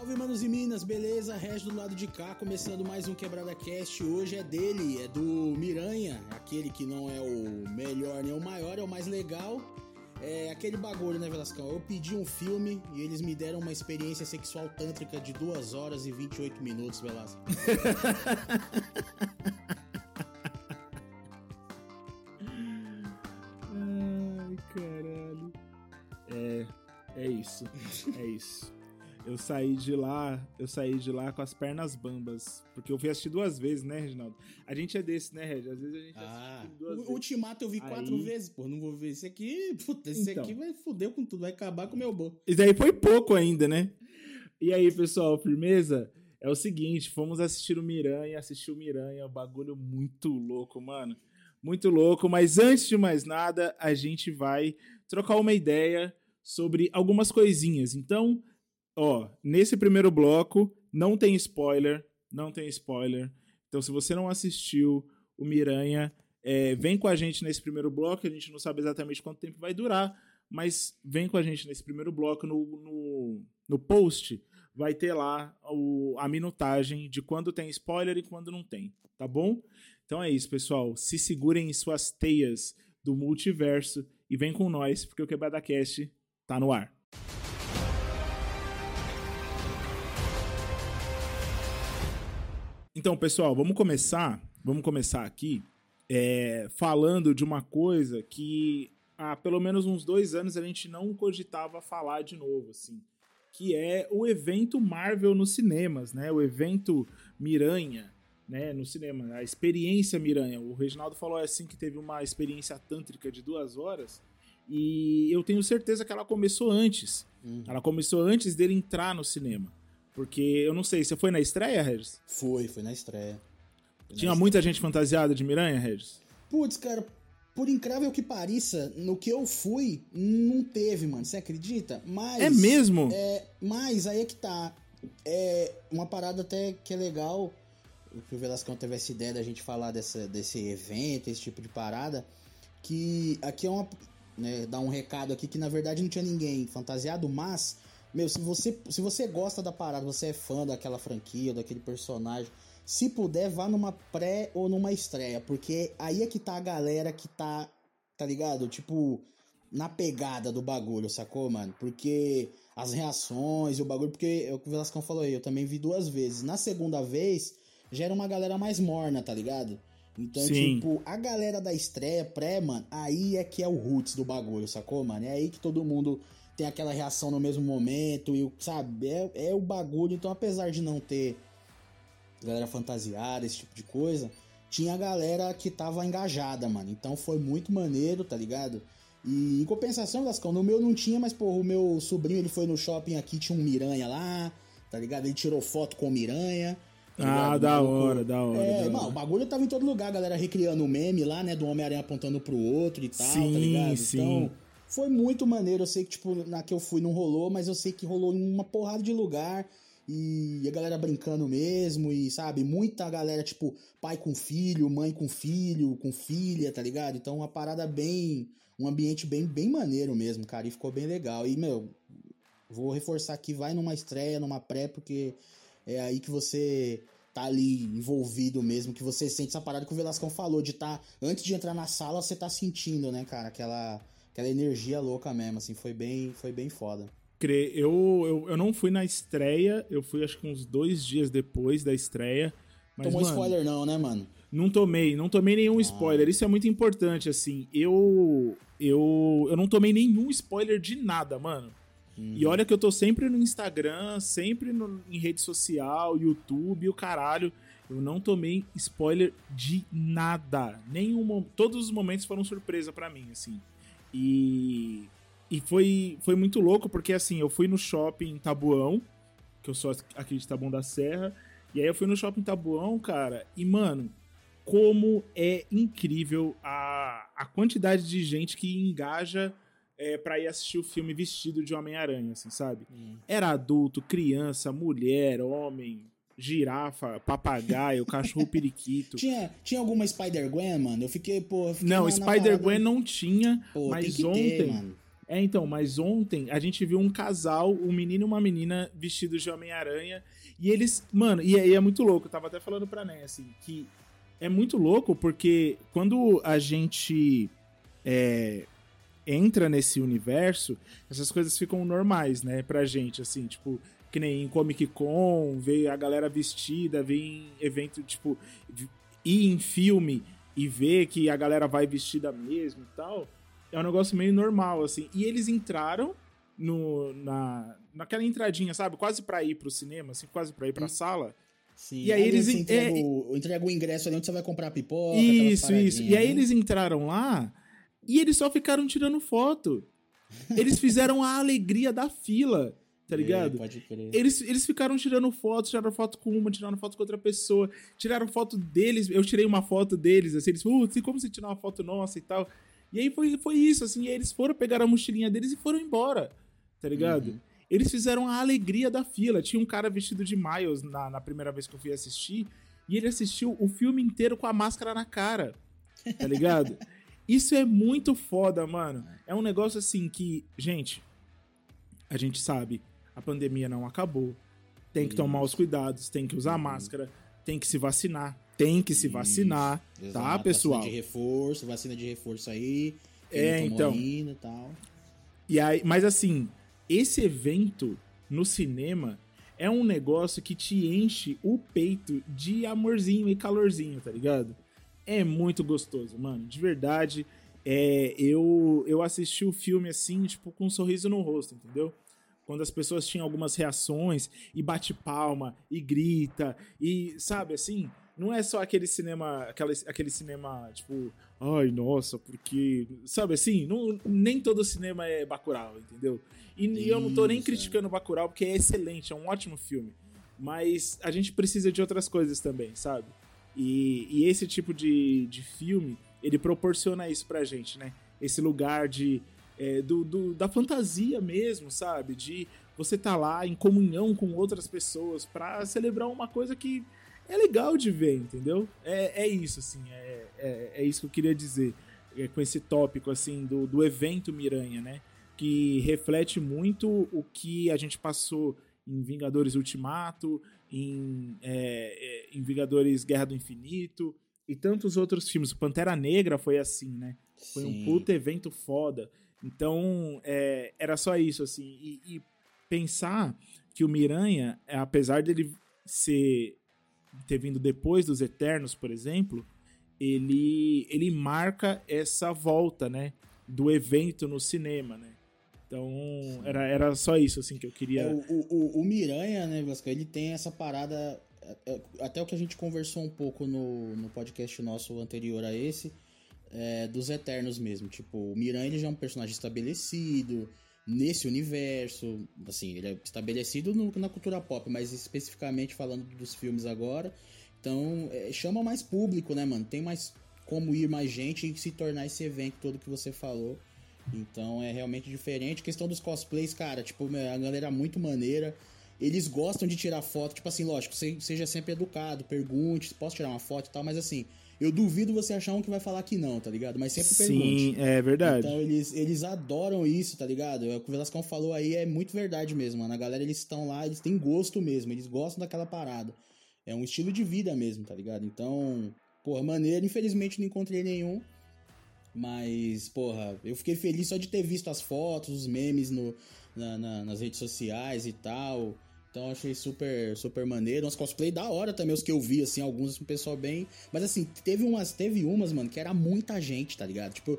Salve, manos e minas, beleza? Regi do lado de cá, começando mais um Quebrada Cast. Hoje é dele, é do Miranha, aquele que não é o melhor nem o maior, é o mais legal. É aquele bagulho, né, Velascão? Eu pedi um filme e eles me deram uma experiência sexual tântrica de 2 horas e 28 minutos, Velasco. Eu saí de lá, eu saí de lá com as pernas bambas. Porque eu fui assistir duas vezes, né, Reginaldo? A gente é desse, né, Regi? Às vezes a gente Ah, assiste duas o vezes. Ultimato eu vi quatro Aí- vezes, pô. Não vou ver esse aqui. Puta, esse Então. aqui vai foder com tudo, vai acabar com o meu bom. E daí foi pouco ainda, né? E aí, pessoal, firmeza? É o seguinte, fomos assistir o Miranha, assistir o Miranha, um bagulho muito louco, mano. Muito louco, mas antes de mais nada, a gente vai trocar uma ideia sobre algumas coisinhas. Então, ó, nesse primeiro bloco, não tem spoiler, não tem spoiler. Então, se você não assistiu o Miranha, é, vem com a gente nesse primeiro bloco, a gente não sabe exatamente quanto tempo vai durar, mas vem com a gente nesse primeiro bloco no, no, no post. Vai ter lá o- a minutagem de quando tem spoiler e quando não tem, tá bom? Então é isso, pessoal. Se segurem em suas teias do multiverso e vem com nós, porque o Quebrada Cast tá no ar. Então, pessoal, vamos começar. Vamos começar aqui é, falando de uma coisa que há pelo menos uns dois anos a gente não cogitava falar de novo, assim, que é o evento Marvel nos cinemas, né? O evento Miranha, né? No cinema, a experiência Miranha. O Reginaldo falou assim que teve uma experiência tântrica de duas horas e eu tenho certeza que ela começou antes. Uhum. Ela começou antes dele entrar no cinema. Porque eu não sei, você foi na estreia, Regis? Foi, foi na estreia. Foi na Tinha muita gente fantasiada de Miranha, Regis? Putz, cara, por incrível que pareça, no que eu fui, não teve, mano. Você acredita? Mas. É mesmo? É, mas aí é que tá. É uma parada até que é legal. Que o Velascão teve essa ideia da gente falar dessa, desse evento, esse tipo de parada. Que aqui é uma. Né, dar um recado aqui que na verdade não tinha ninguém fantasiado, mas. Meu, se você, se você gosta da parada, você é fã daquela franquia, daquele personagem, se puder, vá numa pré ou numa estreia, porque aí é que tá a galera que tá, tá ligado? Tipo, na pegada do bagulho, sacou, mano? Porque as reações e o bagulho, porque é o que o Velascão falou aí, eu também vi duas vezes. Na segunda vez, já era uma galera mais morna, tá ligado? Então, Sim. tipo, a galera da estreia pré, mano, aí é que é o roots do bagulho, sacou, mano? É aí que todo mundo tem aquela reação no mesmo momento e, o- sabe, é, é o bagulho. Então, apesar de não ter galera fantasiada, esse tipo de coisa, tinha a galera que tava engajada, mano. Então foi muito maneiro, tá ligado? E em compensação, Lascão, no meu não tinha, mas, porra, o meu sobrinho, ele foi no shopping aqui, tinha um Miranha lá, tá ligado? Ele tirou foto com o Miranha. tá Ah, da hora, da hora. É, da mano, o bagulho tava em todo lugar, a galera recriando o meme lá, né, do Homem-Aranha apontando pro outro e tal, Sim, tá ligado? sim. Então, foi muito maneiro. Eu sei que, tipo, na que eu fui não rolou, mas eu sei que rolou em uma porrada de lugar. E a galera brincando mesmo, e sabe, muita galera, tipo, pai com filho, mãe com filho, com filha, tá ligado? Então, uma parada bem. Um ambiente bem, bem maneiro mesmo, cara, e ficou bem legal. E, meu, vou reforçar aqui, vai numa estreia, numa pré, porque é aí que você tá ali envolvido mesmo, que você sente essa parada que o Velascão falou, de tá, antes de entrar na sala, você tá sentindo, né, cara, aquela, aquela energia louca mesmo, assim, foi bem, foi bem foda. Cre- Eu, eu, eu não fui na estreia, eu fui acho que uns dois dias depois da estreia. Mas, Tomou mano, spoiler não, né, mano? Não tomei, não tomei nenhum Ah. spoiler. Isso é muito importante, assim. Eu, eu, eu não tomei nenhum spoiler de nada, mano. Uhum. E olha que eu tô sempre no Instagram, sempre no- em rede social, YouTube, o caralho. Eu não tomei spoiler de nada. Nenhum, todos os momentos foram surpresa pra mim, assim. E e foi foi muito louco porque assim, eu fui no shopping Tabuão, que eu sou aqui de Taboão da Serra, e aí eu fui no shopping Tabuão, cara, e mano, como é incrível a, a quantidade de gente que engaja é, para ir assistir o filme vestido de Homem-Aranha, assim, sabe? Era adulto, criança, mulher, homem, girafa, papagaio, cachorro periquito. Tinha, tinha alguma Spider-Gwen, mano? Eu fiquei, pô. eu fiquei Não, Spider-Gwen não tinha, Pô, mas ontem. ter, mano. É, então, mas ontem a gente viu um casal, um menino e uma menina vestidos de Homem-Aranha. E eles, mano, e aí é muito louco. Eu tava até falando pra Né, assim, que é muito louco porque quando a gente é, entra nesse universo, essas coisas ficam normais, né, pra gente, assim, tipo, que nem em Comic Con, ver a galera vestida, ver em evento, tipo, ir em filme e ver que a galera vai vestida mesmo e tal é um negócio meio normal, assim. E eles entraram no, na, naquela entradinha, sabe? Quase pra ir pro cinema, assim, quase pra ir pra Sim. sala. Sim. E aí, aí eles entregam é, o, entrega o ingresso ali onde você vai comprar pipoca. Isso, isso. E aí né? eles entraram lá e eles só ficaram tirando foto. Eles fizeram a alegria da fila, tá é, ligado? Pode crer. Eles, eles ficaram tirando foto, tiraram foto com uma, tiraram foto com outra pessoa, tiraram foto deles. Eu tirei uma foto deles, assim, eles, putz, como você tirar uma foto nossa e tal. E aí foi, foi isso, assim, eles foram pegar a mochilinha deles e foram embora, tá ligado? Uhum. Eles fizeram a alegria da fila. Tinha um cara vestido de Miles na, na primeira vez que eu fui assistir, e ele assistiu o filme inteiro com a máscara na cara, tá ligado? Isso é muito foda, mano. É um negócio assim que, gente, a gente sabe, a pandemia não acabou. Tem que tomar os cuidados, tem que usar uhum. máscara, tem que se vacinar tem que se vacinar, tá, Exato. tá, pessoal? Vacina de reforço, vacina de reforço aí. É, então. Ainda, tal. E aí, mas assim, esse evento no cinema é um negócio que te enche o peito de amorzinho e calorzinho, tá ligado? É muito gostoso, mano. De verdade, é, eu, eu assisti o filme assim, tipo, com um sorriso no rosto, entendeu? Quando as pessoas tinham algumas reações e bate palma e grita e, sabe, assim, não é só aquele cinema, aquele, aquele cinema, tipo, ai, nossa, porque, sabe assim, não, nem todo cinema é Bacurau, entendeu? E, Isso, eu não tô nem criticando é. Bacurau, porque é excelente, é um ótimo filme. Mas a gente precisa de outras coisas também, sabe? E, e esse tipo de, de filme, ele proporciona isso pra gente, né? Esse lugar de, é, do, do, da fantasia mesmo, sabe? De você tá lá em comunhão com outras pessoas para celebrar uma coisa que é legal de ver, entendeu? É, é isso, assim, é, é, é isso que eu queria dizer é, com esse tópico, assim, do, do evento Miranha, né? Que reflete muito o que a gente passou em Vingadores Ultimato, em, é, é, em Vingadores Guerra do Infinito e tantos outros filmes. Pantera Negra foi assim, né? Foi Sim. um puto evento foda. Então, é, era só isso, assim. E, e, pensar que o Miranha, apesar dele ser ter vindo depois dos Eternos, por exemplo, ele, ele marca essa volta, né? Do evento no cinema, né? Então, era, era só isso, assim, que eu queria... É, o, o, o Miranha, né, Vasca, ele tem essa parada... É, é, até o que a gente conversou um pouco no, no podcast nosso anterior a esse, é, dos Eternos mesmo. Tipo, o Miranha já é um personagem estabelecido nesse universo. Assim, ele é estabelecido no, na cultura pop, mas especificamente falando dos filmes agora. Então, é, chama mais público, né, mano? Tem mais como ir mais gente e se tornar esse evento todo que você falou. Então é realmente diferente. Questão dos cosplays, cara, tipo, a galera é muito maneira. Eles gostam de tirar foto, tipo assim, lógico, seja sempre educado, pergunte, posso tirar uma foto e tal, mas assim, eu duvido você achar um que vai falar que não, tá ligado? Mas sempre Sim, pergunte. Sim, é verdade. Então eles, eles adoram isso, tá ligado? É o que o Velascão falou aí é muito verdade mesmo, mano. A galera, eles estão lá, eles têm gosto mesmo, eles gostam daquela parada. É um estilo de vida mesmo, tá ligado? Então, porra, maneiro. Infelizmente não encontrei nenhum. Mas, porra, eu fiquei feliz só de ter visto as fotos, os memes no, na, na, nas redes sociais e tal. Então achei super, super maneiro. Uns cosplay da hora também, os que eu vi, assim, alguns, um pessoal bem. Mas assim, teve umas, teve umas, mano, que era muita gente, tá ligado? Tipo,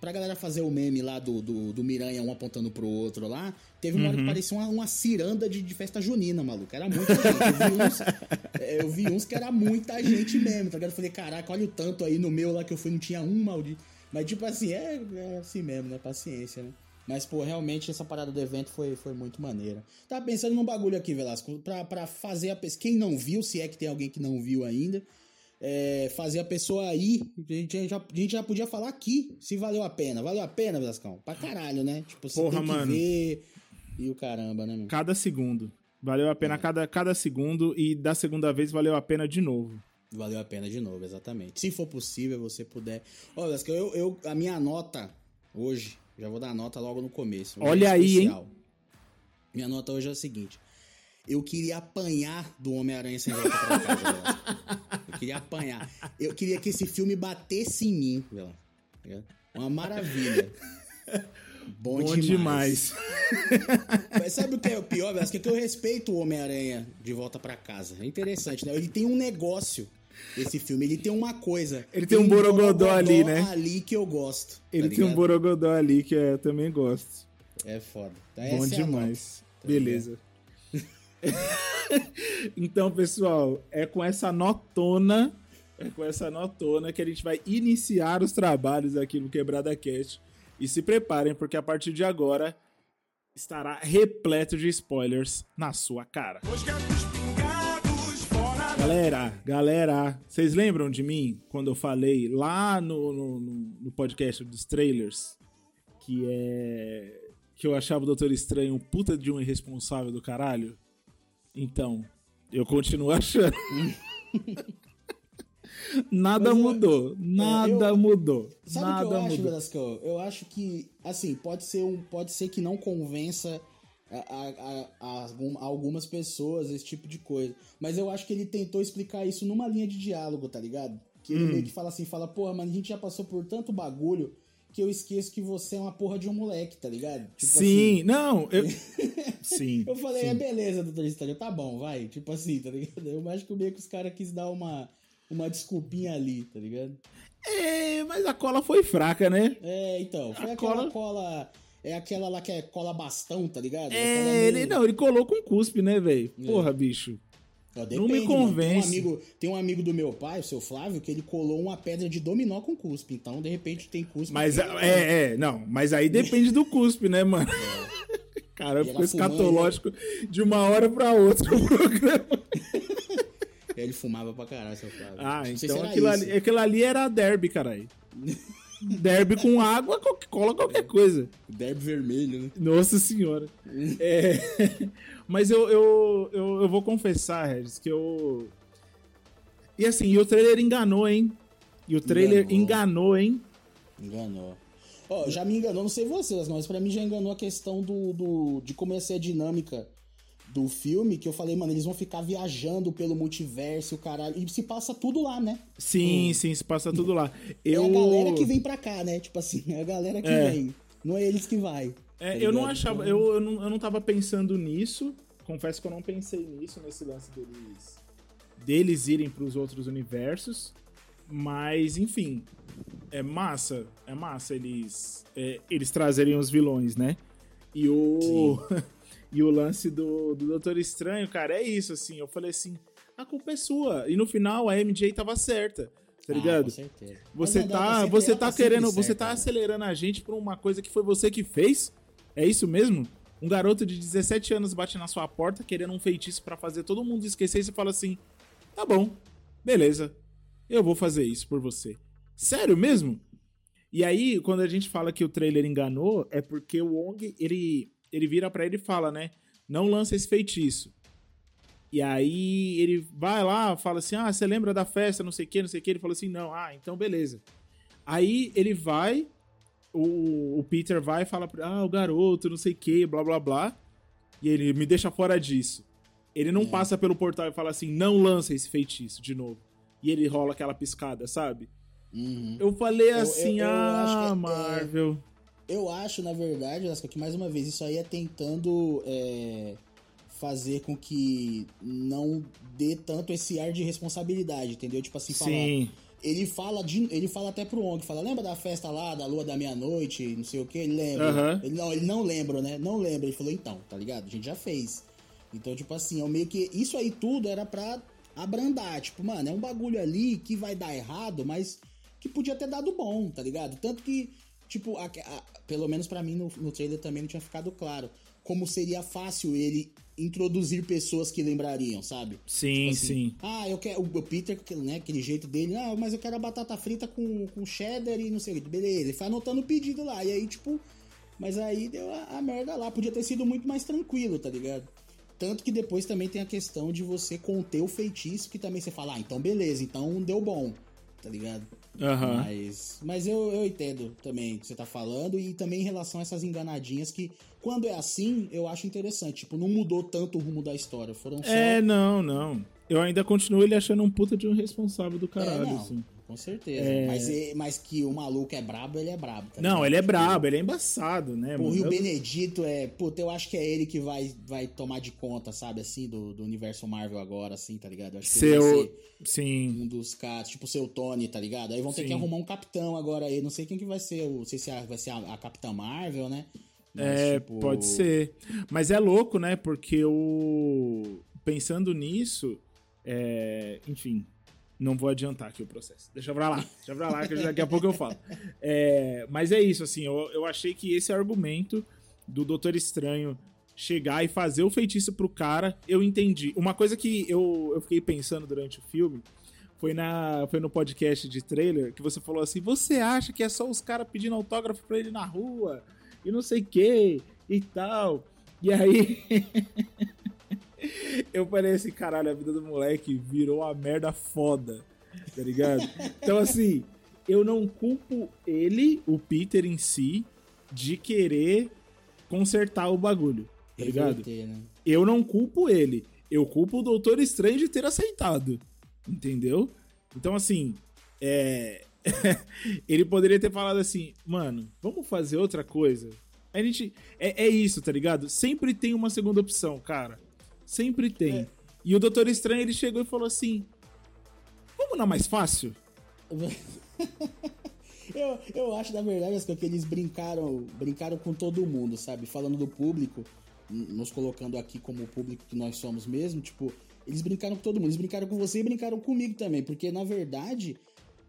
pra galera fazer o meme lá do, do, do Miranha, um apontando pro outro lá, teve uma uhum. hora que uhum. parecia uma, uma ciranda de, de festa junina, maluco. Era muita gente. Eu vi, uns, eu vi uns que era muita gente mesmo, tá ligado? Eu falei, caraca, olha o tanto aí no meu lá que eu fui, não tinha um maldito. Mas tipo assim, é, é assim mesmo, né? Paciência, né? Mas, pô, realmente essa parada do evento foi, foi muito maneira. Tava pensando num bagulho aqui, Velasco, pra, pra fazer a pessoa. Quem não viu, se é que tem alguém que não viu ainda, é, fazer a pessoa aí. A gente, já, a gente já podia falar aqui se valeu a pena. Valeu a pena, Velascão? Pra caralho, né? Tipo, você Porra, tem que mano. ver. E o caramba, né, mano? Cada segundo. Valeu a pena é. cada, cada segundo e da segunda vez valeu a pena de novo. Valeu a pena de novo, exatamente. Se for possível, você puder. Olha, eu, eu, a minha nota hoje Já vou dar nota logo no começo. Olha aí, hein? Minha nota hoje é o seguinte. Eu queria apanhar do Homem-Aranha sem volta pra casa, Eu queria apanhar. Eu queria que esse filme batesse em mim, velho. Uma maravilha. Bom, Bom demais. demais. Mas sabe o que é o pior, velho? É que eu respeito o Homem-Aranha de volta para casa. É interessante, né? Ele tem um negócio, esse filme. Ele tem uma coisa. Ele tem, tem um borogodó, ali, né? ali que eu gosto. Tá ele tá tem um borogodó ali que eu também gosto. É foda. Então, Bom demais. É Beleza. então, pessoal, é com essa notona, é com essa notona que a gente vai iniciar os trabalhos aqui no Quebrada Cast. E se preparem, porque a partir de agora estará repleto de spoilers na sua cara. Galera, galera, vocês lembram de mim quando eu falei lá no, no, no podcast dos trailers que é que eu achava o Doutor Estranho um puta de um irresponsável do caralho? Então, eu continuo achando. Nada Mas, mudou. É, nada eu, mudou. Sabe nada o que eu acho, Velasco? Eu acho que, assim, pode ser, um, pode ser que não convença a, a, a, a, algumas pessoas esse tipo de coisa. Mas eu acho que ele tentou explicar isso numa linha de diálogo, tá ligado? Que ele hum. meio que fala assim, fala, porra, mano, a gente já passou por tanto bagulho que eu esqueço que você é uma porra de um moleque, tá ligado? Tipo sim, assim, não, eu... sim. Eu falei, sim. é beleza, doutor Estranho, tá bom, vai. Tipo assim, tá ligado? Eu acho que meio que os caras quis dar uma uma desculpinha ali, tá ligado? É, mas a cola foi fraca, né? É, então. Foi a aquela cola... cola... É aquela lá que é cola bastão, tá ligado? É, ele não, ele colou com cuspe, né, velho? É. Porra, bicho. Depende, não me convence. Tem um, amigo, tem um amigo do meu pai, o seu Flávio, que ele colou uma pedra de dominó com cuspe. Então, de repente, tem cuspe. Mas, é, é, não. Mas aí depende do cuspe, né, mano? É. Cara, ficou escatológico de uma hora pra outra o programa. Ele fumava pra caralho, seu Flávio. Ah, então aquilo ali, aquilo ali era derby, caralho. derby com água, cola qualquer coisa. Derby vermelho, né? Nossa senhora. é, mas eu, eu, eu, eu, vou confessar, Regis, que eu. E assim, e o trailer enganou, hein? E o trailer enganou, enganou hein? Enganou. Ó, oh, já me enganou, não sei vocês, mas para mim já enganou a questão do, do de como ia ser a dinâmica do filme que eu falei, mano, eles vão ficar viajando pelo multiverso, caralho. E se passa tudo lá, né? Sim, hum. sim, se passa tudo lá. Eu... É a galera que vem pra cá, né? Tipo assim, é a galera que é. vem. Não é eles que vai. É, tá eu não achava, então... eu, eu, não, eu não tava pensando nisso. Confesso que eu não pensei nisso, nesse lance deles, deles irem pros outros universos. Mas, enfim, é massa, é massa eles, é, eles trazerem os vilões, né? E o. E o lance do, do Doutor Estranho, cara, é isso, assim. Eu falei assim, a culpa é sua. E no final a MJ tava certa. Tá ligado? Ah, com certeza. Você tá, você tá querendo, você tá né? acelerando a gente por uma coisa que foi você que fez? É isso mesmo? Um garoto de 17 anos bate na sua porta querendo um feitiço para fazer todo mundo esquecer e você fala assim: "Tá bom. Beleza. Eu vou fazer isso por você." Sério mesmo? E aí, quando a gente fala que o trailer enganou, é porque o Wong, ele ele vira para ele e fala, né? Não lança esse feitiço. E aí ele vai lá, fala assim: Ah, você lembra da festa, não sei o que, não sei o que. Ele falou assim: Não, ah, então beleza. Aí ele vai, o, o Peter vai e fala: Ah, o garoto, não sei o que, blá blá blá. E ele me deixa fora disso. Ele não é. passa pelo portal e fala assim: Não lança esse feitiço de novo. E ele rola aquela piscada, sabe? Uhum. Eu falei assim: eu, eu, eu Ah, é, Marvel. É eu acho, na verdade, que mais uma vez isso aí é tentando é, fazer com que não dê tanto esse ar de responsabilidade, entendeu? Tipo assim, falar. Sim. Ele fala, de, ele fala até pro Ong, fala, lembra da festa lá, da lua da meia-noite, não sei o que, ele lembra. Uhum. Ele, não, ele não lembra, né? Não lembra. Ele falou, então, tá ligado? A gente já fez. Então, tipo assim, é meio que. Isso aí tudo era pra abrandar. Tipo, mano, é um bagulho ali que vai dar errado, mas que podia ter dado bom, tá ligado? Tanto que Tipo, a, a, pelo menos para mim no, no trailer também não tinha ficado claro como seria fácil ele introduzir pessoas que lembrariam, sabe? Sim, tipo assim, sim. Ah, eu quero. O Peter, né, aquele jeito dele, ah, mas eu quero a batata frita com, com cheddar e não sei o que. Beleza, ele foi anotando o pedido lá. E aí, tipo. Mas aí deu a, a, merda lá. Podia ter sido muito mais tranquilo, tá ligado? Tanto que depois também tem a questão de você conter o feitiço, que também você fala, ah, então beleza, então deu bom. tá ligado? Aham. Mas, mas eu, eu entendo também o que você tá falando e também em relação a essas enganadinhas que, quando é assim, eu acho interessante. Tipo, não mudou tanto o rumo da história. Foram só. É, não, não. Eu ainda continuo ele achando um puta de um responsável do caralho, É, assim. Com certeza. É. Mas, é- mas que o maluco é brabo, ele é brabo. Tá Não, ele é brabo, ele é embaçado, né, Porra, mano? e o Benedito é. Puta, eu acho que é ele que vai, vai tomar de conta, sabe, assim, do, do universo Marvel agora, assim, tá ligado? Eu acho que Seu. Sim. um dos caras, tipo o seu Tony, tá ligado? Aí vão ter Sim. que arrumar um capitão agora aí. Não sei quem que vai ser. O, não sei se a- vai ser a, a Capitã Marvel, né? Mas, É, tipo, pode ser. Mas é louco, né? Porque o. Pensando nisso, é, enfim, não vou adiantar aqui o processo. Deixa pra lá, deixa pra lá, que daqui a pouco eu falo. É, mas é isso, assim, eu, eu achei que esse argumento do Doutor Estranho chegar e fazer o feitiço pro cara, eu entendi. Uma coisa que eu, eu fiquei pensando durante o filme foi, na, foi no podcast de trailer que você falou assim: você acha que é só os caras pedindo autógrafo pra ele na rua e não sei o que e tal. E aí. eu falei assim: caralho, a vida do moleque virou uma merda foda, tá ligado? Então, assim, eu não culpo ele, o Peter em si, de querer consertar o bagulho, tá ligado? né? Eu não culpo ele. Eu culpo o Doutor Estranho de ter aceitado. Entendeu? Então, assim, é. ele poderia ter falado assim, mano, vamos fazer outra coisa. A gente. É, é isso, tá ligado? Sempre tem uma segunda opção, cara. Sempre tem. É. E o Doutor Estranho, ele chegou e falou assim: Vamos na mais fácil? eu, eu acho, na verdade, que eles brincaram, brincaram com todo mundo, sabe? Falando do público, nos colocando aqui como o público que nós somos mesmo, tipo, eles brincaram com todo mundo. Eles brincaram com você e brincaram comigo também, porque, na verdade,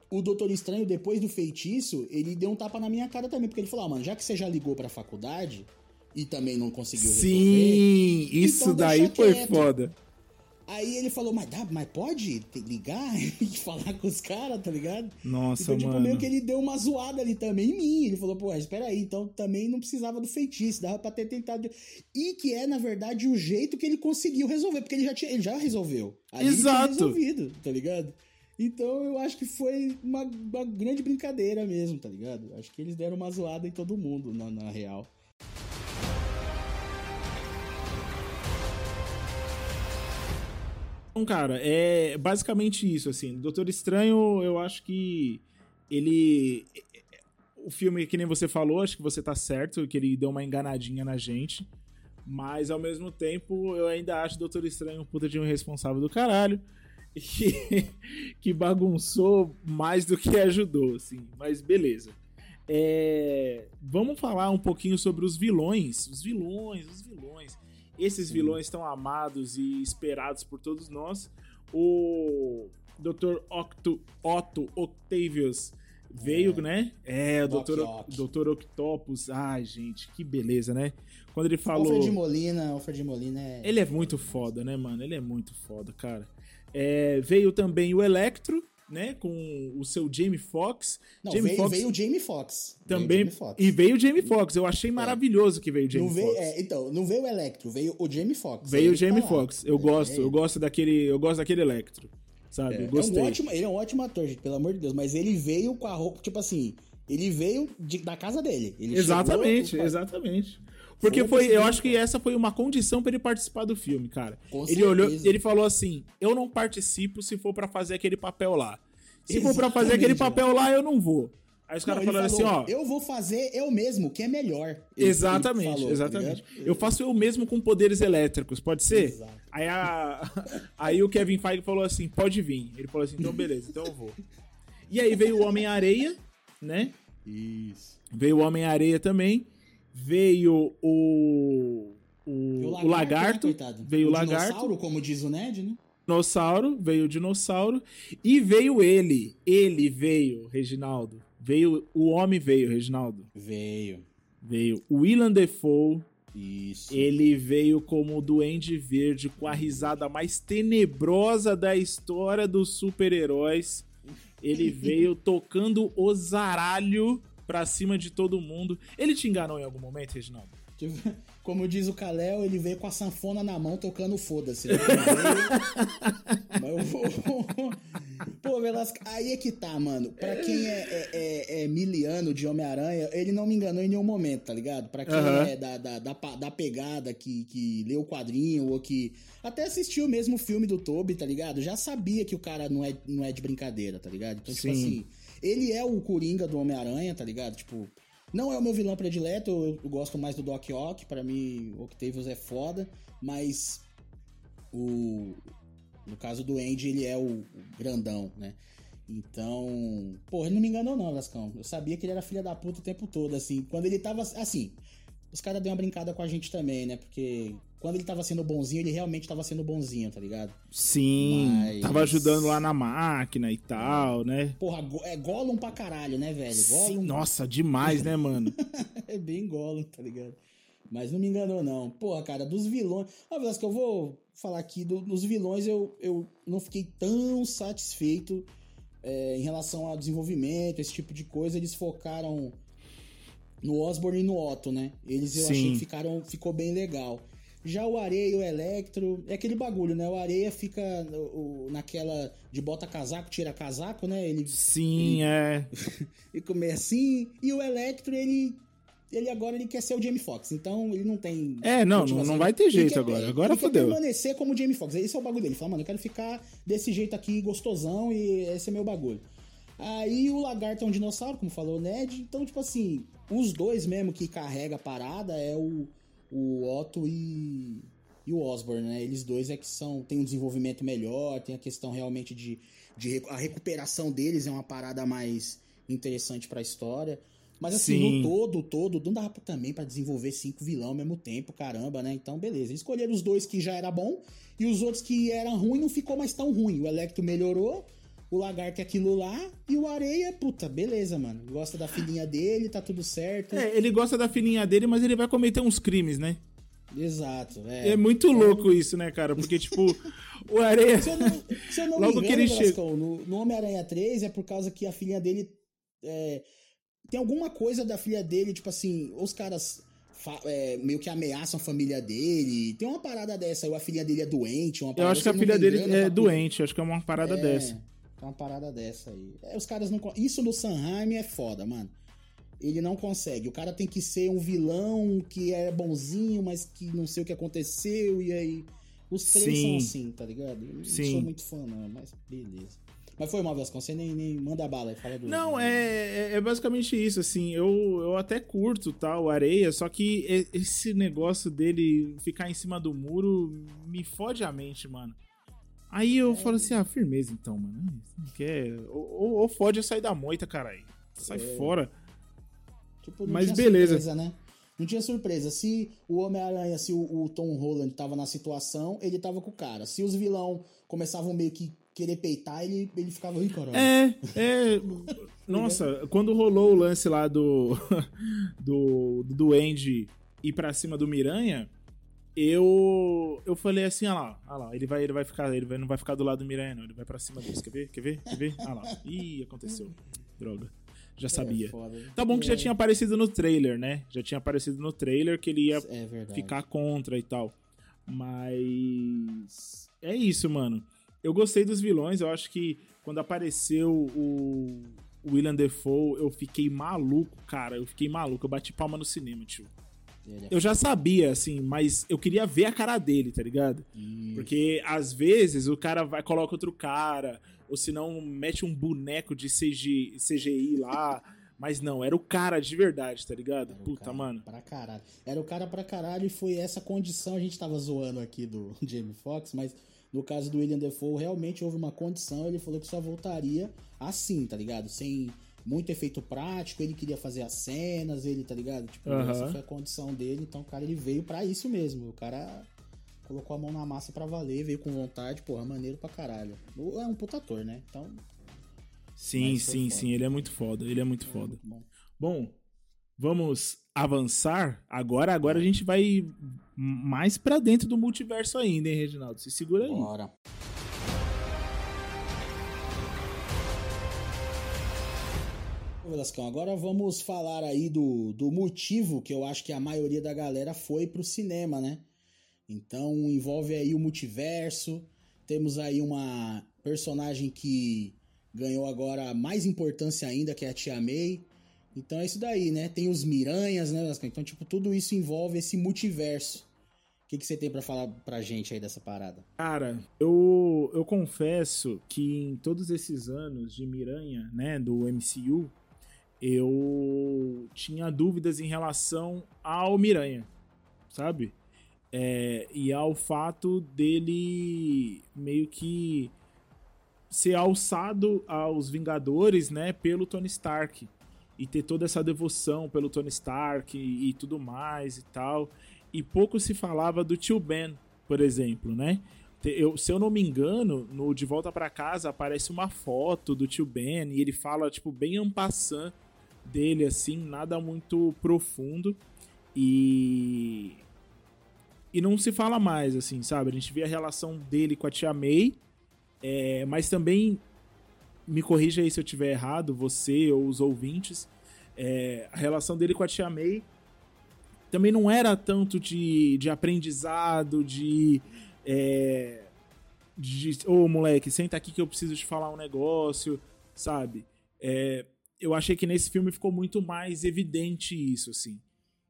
o Doutor Estranho, depois do feitiço, ele deu um tapa na minha cara também, porque ele falou, ah, mano, já que você já ligou pra faculdade e também não conseguiu resolver... Sim, isso Então daí foi quieto. foda. Aí ele falou, mas, dá, mas pode ligar e falar com os caras, tá ligado? Nossa, então, tipo, mano. meio que ele deu uma zoada ali também em mim. Ele falou, pô, espera aí, então também não precisava do feitiço, dava pra ter tentado. E que é, na verdade, o jeito que ele conseguiu resolver, porque ele já, tinha, ele já resolveu. Tinha Exato. resolvido, tá ligado? Então eu acho que foi uma, uma grande brincadeira mesmo, tá ligado? Acho que eles deram uma zoada em todo mundo, na, na real. Então, cara, é basicamente isso, assim. Doutor Estranho, eu acho que ele. O filme, que nem você falou, acho que você tá certo, que ele deu uma enganadinha na gente. Mas, ao mesmo tempo, eu ainda acho Doutor Estranho um puta de um irresponsável do caralho. Que, que bagunçou mais do que ajudou, assim. Mas beleza. É, vamos falar um pouquinho sobre os vilões. Os vilões, os vilões. Esses Sim. vilões tão amados e esperados por todos nós. O Dr. Octo, Otto Octavius veio, É. né? É, o Dr. Dr. Octopus. Ai, gente, que beleza, né? Quando ele falou. Alfred Molina, Alfred Molina é. Ele é muito foda, né, mano? Ele é muito foda, cara. É, veio também o Electro, né? Com o seu Jamie Foxx. Não, Jamie veio, Foxx veio o Jamie Foxx. Também. Jamie Foxx. E veio o Jamie Foxx. Eu achei maravilhoso que veio o Jamie Foxx. é, então, não veio o Electro, veio o Jamie Foxx. Veio É o Jamie tá. Foxx. Eu É, gosto, é eu gosto daquele, eu gosto daquele Electro, sabe? É, gostei. É um ótimo, ele é um ótimo ator, gente, pelo amor de Deus. Mas ele veio com a roupa, tipo assim, ele veio de- da casa dele. Ele exatamente, chegou, exatamente. Porque foi, eu acho que essa foi uma condição pra ele participar do filme, cara. Com ele olhou, certeza. ele falou assim: "Eu não participo se for pra fazer aquele papel lá. Se for pra fazer Exatamente, aquele né? papel lá, eu não vou". Aí os caras falaram assim, ó, Eu vou fazer eu mesmo, que é melhor. Exatamente, falou, tá exatamente. ligado? eu faço eu mesmo com poderes elétricos, pode ser? Exato. Aí, a... aí o Kevin Feige falou assim: pode vir. Ele falou assim: então beleza, então eu vou. E aí veio o Homem-Areia, né? Isso. Veio o Homem-Areia também. Veio o. O, o lagarto. né, veio o, o lagarto. dinossauro, como diz o Ned, né? Dinossauro. Veio o dinossauro. E veio ele. Ele veio, Reginaldo. Veio. O homem veio, Reginaldo. Veio. Veio o Willan Defoe. Isso. Ele veio como o Duende Verde com a risada mais tenebrosa da história dos super-heróis. Ele veio tocando o zaralho pra cima de todo mundo. Ele te enganou em algum momento, Reginaldo? Tipo, Como diz o Kalel, ele veio com a sanfona na mão tocando foda-se. né? Mas eu vou- Pô, Velasco, aí é que tá, mano. Pra quem é, é, é, é miliano de Homem-Aranha, ele não me enganou em nenhum momento, tá ligado? Pra quem Aham. é da, da, da, da pegada que, que leu o quadrinho ou que até assistiu mesmo o filme do Toby, tá ligado? Já sabia que o cara não é, não é de brincadeira, tá ligado? Então, tipo Sim. assim, ele é o Coringa do Homem-Aranha, tá ligado? Tipo, não é o meu vilão predileto, eu, eu gosto mais do Doc Ock, pra mim Octavius é foda, mas o no caso do Andy, ele é o, o grandão, né? Então, porra, ele não me enganou não, Lascão. Eu sabia que ele era filha da puta o tempo todo, assim. Quando ele tava, assim, os caras deu uma brincada com a gente também, né? Porque quando ele tava sendo bonzinho, ele realmente tava sendo bonzinho, tá ligado? Sim, Mas- tava ajudando lá na máquina e tal, né? Porra, é Gollum pra caralho, né, velho? Sim, Gollum nossa, demais, né, mano? é bem Gollum, tá ligado? Mas não me enganou, não. Porra, cara, dos vilões. Velasco, eu vou falar aqui do- dos vilões, eu, eu não fiquei tão satisfeito é, em relação ao desenvolvimento, esse tipo de coisa. Eles focaram no Osborn e no Otto, né? Eles eu achei Sim. que ficaram, ficou bem legal. Já o Areia e o Electro, é aquele bagulho, né? O Areia fica o- o- naquela de bota casaco, tira casaco, né? Ele Sim, é. e comer assim. E o Electro, ele. Ele agora ele quer ser o Jamie Foxx, então ele não tem. É, não, não, não vai ter Ele jeito quer- agora. Agora ele fodeu. Quer permanecer como Jamie Foxx. Esse é o bagulho dele. Ele fala, mano, eu quero ficar desse jeito aqui, gostosão, e esse é meu bagulho. Aí o Lagarto é um dinossauro, como falou o Ned. Então, tipo assim, os dois mesmo que carrega a parada é o, o Otto e, e o Osborn, né? Eles dois é que são. Tem um desenvolvimento melhor, tem a questão realmente de. de a recuperação deles é uma parada mais interessante pra história. Mas assim, Sim. no todo, todo, não dava também pra desenvolver cinco vilão ao mesmo tempo, caramba, né? Então, beleza. Escolheram os dois que já era bom e os outros que eram ruim não ficou mais tão ruim. O Electro melhorou, o Lagarto é aquilo lá e o Areia, puta, beleza, mano. Gosta da filhinha dele, tá tudo certo. É, ele gosta da filhinha dele, mas ele vai cometer uns crimes, né? Exato, é. É, muito louco isso, né, cara? Porque, tipo, o Areia. Se eu não, se eu não Logo me que engano, ele chega- no, no Homem-Aranha 3 é por causa que a filhinha dele. é, tem alguma coisa da filha dele, tipo assim, os caras é, meio que ameaçam a família dele. Tem uma parada dessa, ou a filha dele é doente, uma Eu parada acho que a se ele filha dele grana é pra doente, acho que é uma parada É, dessa. É uma parada dessa aí. É, os caras não. Isso no Sanheim é foda, mano. Ele não consegue. O cara tem que ser um vilão que é bonzinho, mas que não sei o que aconteceu, e aí. Os três Sim. são assim, tá ligado? Eu não Sim. sou muito fã, não, mas beleza. Mas foi mal, Vascon, você nem, nem manda bala aí, fala do. Não, é, é- é basicamente isso, assim, eu, eu até curto, tá, o Areia, só que e- esse negócio dele ficar em cima do muro me fode a mente, mano. Aí É. eu falo assim, ah, firmeza então, mano, você não quer, ou, ou, ou fode é sair da moita, caralho, sai É. fora. Tipo, não Mas tinha beleza. surpresa, né? Não tinha surpresa. Se o Homem-Aranha, se o, o Tom Holland tava na situação, ele tava com o cara. Se os vilão começavam meio que querer peitar, ele, ele ficava, ih, caralho. É, é. Nossa, quando rolou o lance lá do. do. do Andy ir pra cima do Miranha, eu. Eu falei assim, ah lá, ah lá, ele vai, ele vai ficar. Ele vai, não vai ficar do lado do Miranha, não. Ele vai pra cima deles. Quer ver? Quer ver? Quer ver? Ah lá. Ih, aconteceu. Droga. Já sabia. É. Tá bom que já É, tinha aparecido no trailer, né? Já tinha aparecido no trailer que ele ia É ficar contra e tal. Mas é isso, mano. Eu gostei dos vilões, eu acho que quando apareceu o o William Defoe, eu fiquei maluco, cara. Eu fiquei maluco, eu bati palma no cinema, tio. É Eu já sabia, assim, mas eu queria ver a cara dele, tá ligado? Isso. Porque às vezes o cara vai coloca outro cara, ou se não mete um boneco de CG, CGI lá, mas não, era o cara de verdade, tá ligado? Era Puta, cara mano. Pra caralho. Era o cara pra caralho e foi essa condição. A gente tava zoando aqui do Jamie Foxx, mas no caso do William Defoe, realmente houve uma condição. Ele falou que só voltaria assim, tá ligado? Sem muito efeito prático. Ele queria fazer as cenas, ele, tá ligado? Tipo, Aham. essa foi a condição dele. Então, o cara, ele veio pra isso mesmo. O cara colocou a mão na massa pra valer, veio com vontade, porra, maneiro pra caralho. É um puta ator, né? Então, Sim, sim, sim, ele é muito foda, ele é muito foda. muito bom. Bom, vamos avançar. Agora, agora a gente vai mais pra dentro do multiverso ainda, hein, Reginaldo? Se segura aí. Bora. Velascão, agora vamos falar aí do, do motivo que eu acho que a maioria da galera foi pro cinema, né? Então envolve aí o multiverso. Temos aí uma personagem que ganhou agora mais importância ainda, que é a Tia May. Então é isso daí, né? Tem os Miranhas, né? Então, tipo, tudo isso envolve esse multiverso. O que, que você tem para falar pra gente aí dessa parada? Cara, eu, eu confesso que em todos esses anos de Miranha, né, do MCU, eu tinha dúvidas em relação ao Miranha, sabe? É, e ao fato dele meio que ser alçado aos Vingadores, né, pelo Tony Stark e ter toda essa devoção pelo Tony Stark e, e tudo mais e tal. E pouco se falava do tio Ben, por exemplo, né? Eu, se eu não me engano, no De Volta para Casa aparece uma foto do tio Ben e ele fala, tipo, bem ampassant dele, assim, nada muito profundo. E. E não se fala mais, assim, sabe? A gente vê a relação dele com a tia May, é, mas também. Me corrija aí se eu tiver errado, você ou os ouvintes. É, a relação dele com a tia May também não era tanto de, de aprendizado, de. É, de ô oh, moleque, senta aqui que eu preciso te falar um negócio, sabe? É, eu achei que nesse filme ficou muito mais evidente isso, assim.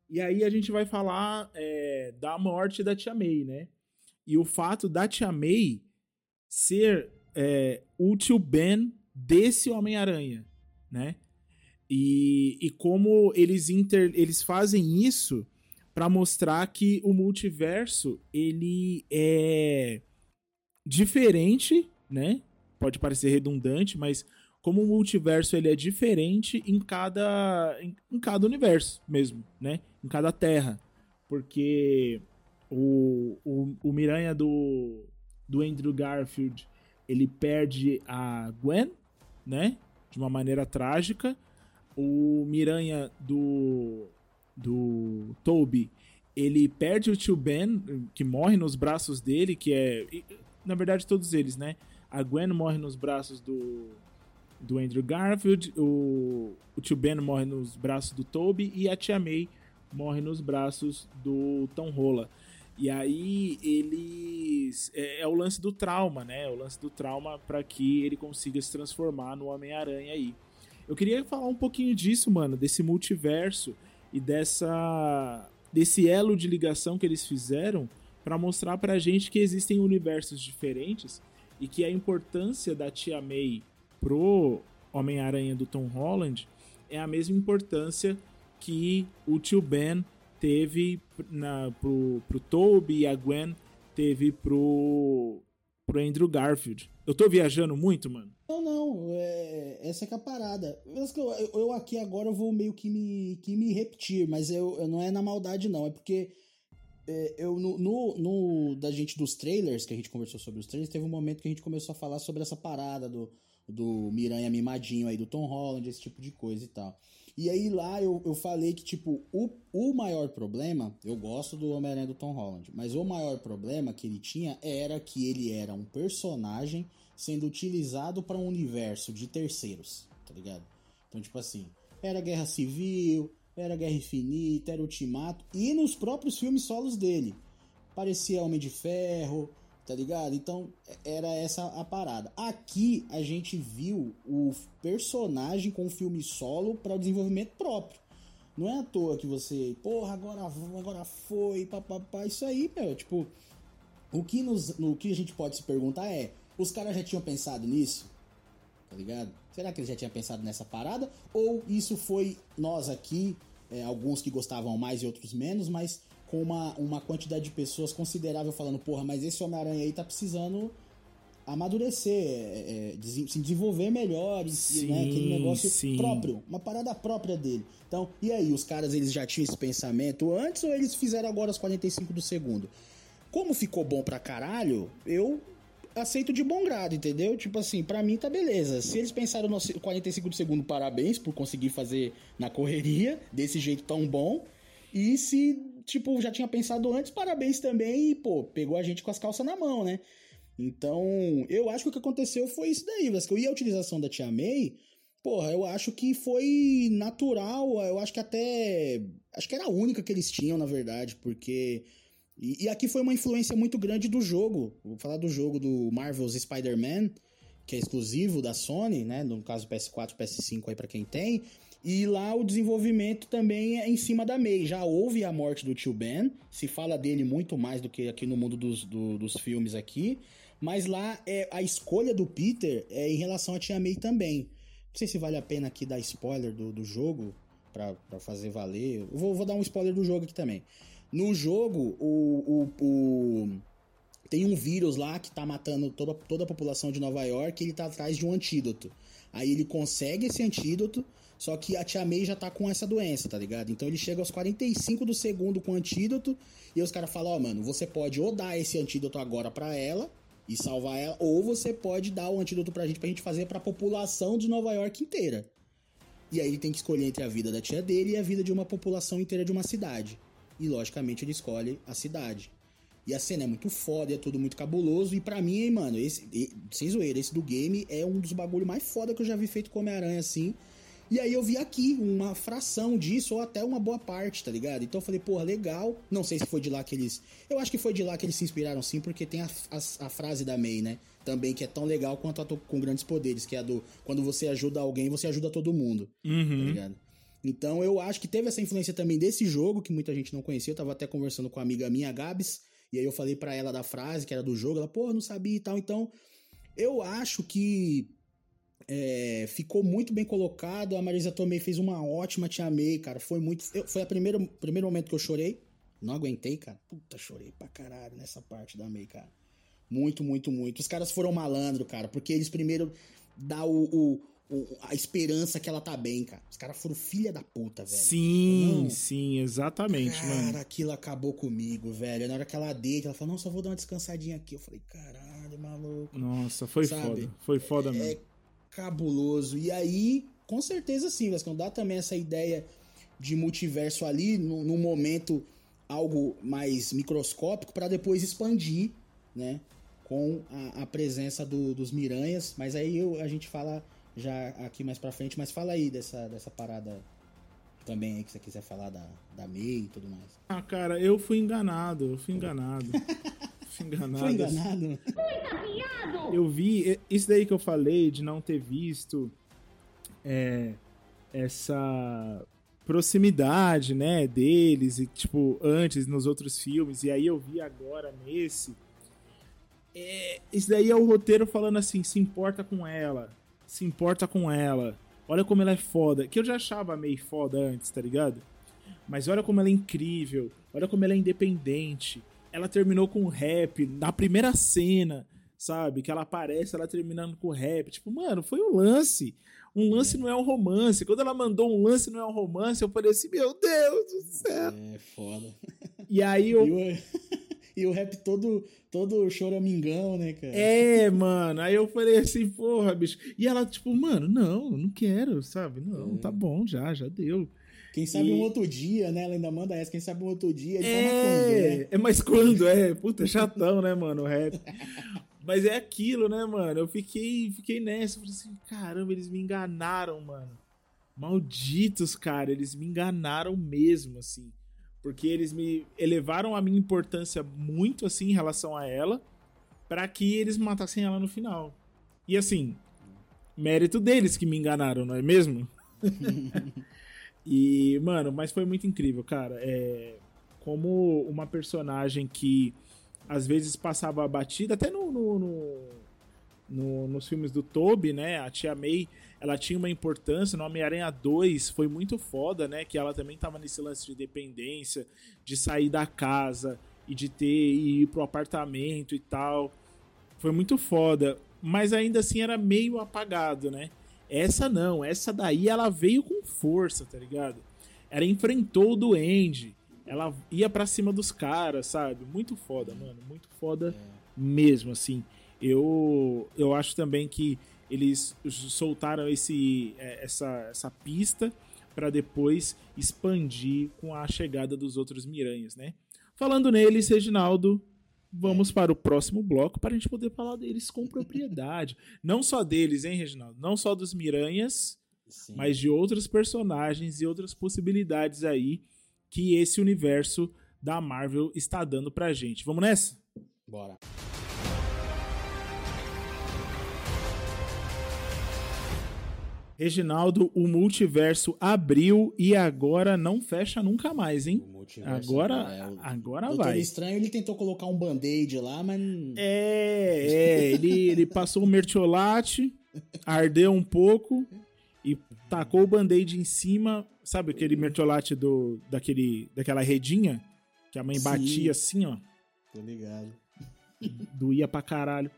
E aí a gente vai falar é, da morte da Tia May, né? E o fato da Tia May ser é, o tio Ben desse Homem-Aranha, né? E, e como eles, inter, eles fazem isso para mostrar que o multiverso ele é diferente, né? Pode parecer redundante, mas como o multiverso ele é diferente em cada em, em cada universo mesmo, né? Em cada terra, porque o, o, o Miranha do do Andrew Garfield ele perde a Gwen, né? De uma maneira trágica o Miranha do do Toby, ele perde o tio Ben, que morre nos braços dele, que é na verdade todos eles, né? A Gwen morre nos braços do do Andrew Garfield, o, o tio Ben morre nos braços do Toby e a tia May morre nos braços do Tom Holland. E aí eles. É, é, o lance do trauma, né? É o lance do trauma para que ele consiga se transformar no Homem-Aranha aí. Eu queria falar um pouquinho disso, mano, desse multiverso e dessa desse elo de ligação que eles fizeram para mostrar pra gente que existem universos diferentes e que a importância da Tia May pro Homem-Aranha do Tom Holland é a mesma importância que o tio Ben teve na, pro, pro Toby e a Gwen teve pro, pro Andrew Garfield. Eu tô viajando muito, mano? Não, não. É, essa é que é a parada. Eu, eu, aqui agora vou meio que me, que me repetir, mas eu, eu não é na maldade, não. É porque é, eu no, no, no, da gente dos trailers, que a gente conversou sobre os trailers, teve um momento que a gente começou a falar sobre essa parada do, do Miranha mimadinho aí, do Tom Holland, esse tipo de coisa e tal. E aí lá eu, eu falei que, tipo, o, o maior problema, eu gosto do Homem-Aranha do Tom Holland, mas o maior problema que ele tinha era que ele era um personagem sendo utilizado para um universo de terceiros, tá ligado? Então, tipo assim, era Guerra Civil, era Guerra Infinita, era Ultimato, e nos próprios filmes solos dele. Parecia Homem de Ferro, tá ligado? Então era essa a parada. Aqui a gente viu o personagem com o filme solo para o desenvolvimento próprio. Não é à toa que você, porra, agora, agora foi, papapá, isso aí, meu, tipo, o que, nos, o que a gente pode se perguntar é, os caras já tinham pensado nisso? Tá ligado? Será que eles já tinham pensado nessa parada? Ou isso foi nós aqui, é, alguns que gostavam mais e outros menos, mas com uma, uma quantidade de pessoas considerável falando, porra, mas esse Homem-Aranha aí tá precisando amadurecer, é, é, se desenvolver melhor, sim, né, aquele negócio sim. próprio, uma parada própria dele. Então, e aí, os caras eles já tinham esse pensamento antes ou eles fizeram agora os 45 do segundo? Como ficou bom pra caralho, eu aceito de bom grado, entendeu? Tipo assim, para mim tá beleza. Se eles pensaram no 45 do segundo, parabéns por conseguir fazer na correria desse jeito tão bom. E se tipo, já tinha pensado antes, parabéns também, e, pô, pegou a gente com as calças na mão, né? Então, eu acho que o que aconteceu foi isso daí, Vasco. E a utilização da Tia May, porra, eu acho que foi natural, eu acho que até. Acho que era a única que eles tinham, na verdade, porque. E, e aqui foi uma influência muito grande do jogo. Vou falar do jogo do Marvel's Spider-Man, que é exclusivo da Sony, né? No caso PS4, PS5 aí para quem tem. E lá o desenvolvimento também é em cima da May. Já houve a morte do tio Ben, se fala dele muito mais do que aqui no mundo dos, do, dos filmes aqui. Mas lá é a escolha do Peter é em relação a tia May também. Não sei se vale a pena aqui dar spoiler do, do jogo para fazer valer. Eu vou, vou dar um spoiler do jogo aqui também. No jogo, o, o, o, tem um vírus lá que tá matando toda, toda a população de Nova York e ele tá atrás de um antídoto. Aí ele consegue esse antídoto, só que a Tia May já tá com essa doença, tá ligado? Então ele chega aos 45 do segundo com o antídoto e os caras falam: Ó, oh, mano, você pode ou dar esse antídoto agora pra ela e salvar ela, ou você pode dar o antídoto pra gente pra gente fazer pra população de Nova York inteira. E aí ele tem que escolher entre a vida da tia dele e a vida de uma população inteira de uma cidade. E logicamente ele escolhe a cidade. E a cena é muito foda, é tudo muito cabuloso. E para mim, hein, mano, esse, sem zoeira, esse do game é um dos bagulho mais foda que eu já vi feito com Homem-Aranha, assim. E aí eu vi aqui uma fração disso, ou até uma boa parte, tá ligado? Então eu falei, porra, legal. Não sei se foi de lá que eles. Eu acho que foi de lá que eles se inspiraram sim, porque tem a, a, a frase da May, né? Também que é tão legal quanto a com grandes poderes, que é a do quando você ajuda alguém, você ajuda todo mundo. Uhum. Tá ligado? Então eu acho que teve essa influência também desse jogo, que muita gente não conhecia. Eu tava até conversando com a amiga minha, a Gabs, e aí eu falei para ela da frase que era do jogo, ela, pô, não sabia e tal. Então, eu acho que é, ficou muito bem colocado. A Marisa Tomei fez uma ótima, te amei, cara. Foi muito. Eu, foi o primeiro, primeiro momento que eu chorei. Não aguentei, cara. Puta, chorei pra caralho nessa parte da May, cara. Muito, muito, muito. Os caras foram malandro, cara, porque eles primeiro dá o, o, o a esperança que ela tá bem, cara. Os caras foram filha da puta, velho. Sim, Não, sim, exatamente, cara, mano. Cara, aquilo acabou comigo, velho. Na hora que ela deita, ela falou, não, só vou dar uma descansadinha aqui. Eu falei, caralho, maluco. Nossa, foi Sabe? foda. Foi foda é, mesmo. É cabuloso. E aí, com certeza sim, Vascão, dá também essa ideia de multiverso ali, no, no momento algo mais microscópico, para depois expandir, né? Com a, a presença do, dos Miranhas. Mas aí eu, a gente fala já aqui mais pra frente, mas fala aí dessa, dessa parada também aí que você quiser falar da, da MEI e tudo mais. Ah, cara, eu fui enganado, eu fui enganado. fui enganado. Foi enganado? Eu vi, isso daí que eu falei de não ter visto é, essa proximidade, né, deles, e tipo, antes nos outros filmes, e aí eu vi agora nesse. É, isso daí é o roteiro falando assim: se importa com ela, se importa com ela, olha como ela é foda. Que eu já achava meio foda antes, tá ligado? Mas olha como ela é incrível, olha como ela é independente. Ela terminou com rap na primeira cena sabe? Que ela aparece, ela terminando com rap. Tipo, mano, foi um lance. Um lance é. não é um romance. Quando ela mandou um lance não é um romance, eu falei assim, meu Deus do céu. É, foda. E aí eu... E o, e o rap todo, todo choramingão, né, cara? É, mano. Aí eu falei assim, porra, bicho. E ela, tipo, mano, não, não quero, sabe? Não, é. tá bom, já, já deu. Quem sabe e... um outro dia, né? Ela ainda manda essa. Quem sabe um outro dia. É, quando, né? é, mas quando? É, puta, chatão, né, mano? O rap. Mas é aquilo, né, mano? Eu fiquei, fiquei nessa. Falei assim, caramba, eles me enganaram, mano. Malditos, cara. Eles me enganaram mesmo, assim. Porque eles me elevaram a minha importância muito, assim, em relação a ela. para que eles matassem ela no final. E assim, mérito deles que me enganaram, não é mesmo? e, mano, mas foi muito incrível, cara. É, como uma personagem que às vezes passava batida, até no, no, no, no, nos filmes do Toby, né? A tia May, ela tinha uma importância. No Homem-Aranha 2 foi muito foda, né? Que ela também tava nesse lance de dependência, de sair da casa e de ter e ir pro apartamento e tal. Foi muito foda. Mas ainda assim era meio apagado, né? Essa não, essa daí ela veio com força, tá ligado? Ela enfrentou o Duende ela ia para cima dos caras, sabe? Muito foda, mano. Muito foda é. mesmo, assim. Eu, eu acho também que eles soltaram esse, é, essa, essa pista para depois expandir com a chegada dos outros Miranhas, né? Falando neles, Reginaldo, vamos é. para o próximo bloco para a gente poder falar deles com propriedade. Não só deles, hein, Reginaldo? Não só dos Miranhas, Sim. mas de outros personagens e outras possibilidades aí que esse universo da Marvel está dando pra gente. Vamos nessa? Bora. Reginaldo, o multiverso abriu e agora não fecha nunca mais, hein? Agora, é, o agora Doutor vai. Estranho, ele tentou colocar um band-aid lá, mas... É, é, ele, ele passou o mertiolate, ardeu um pouco e tacou o band-aid em cima. Sabe aquele mertiolate do, daquele, daquela redinha? Que a mãe Sim. batia assim, ó. Tô ligado. Doía pra caralho.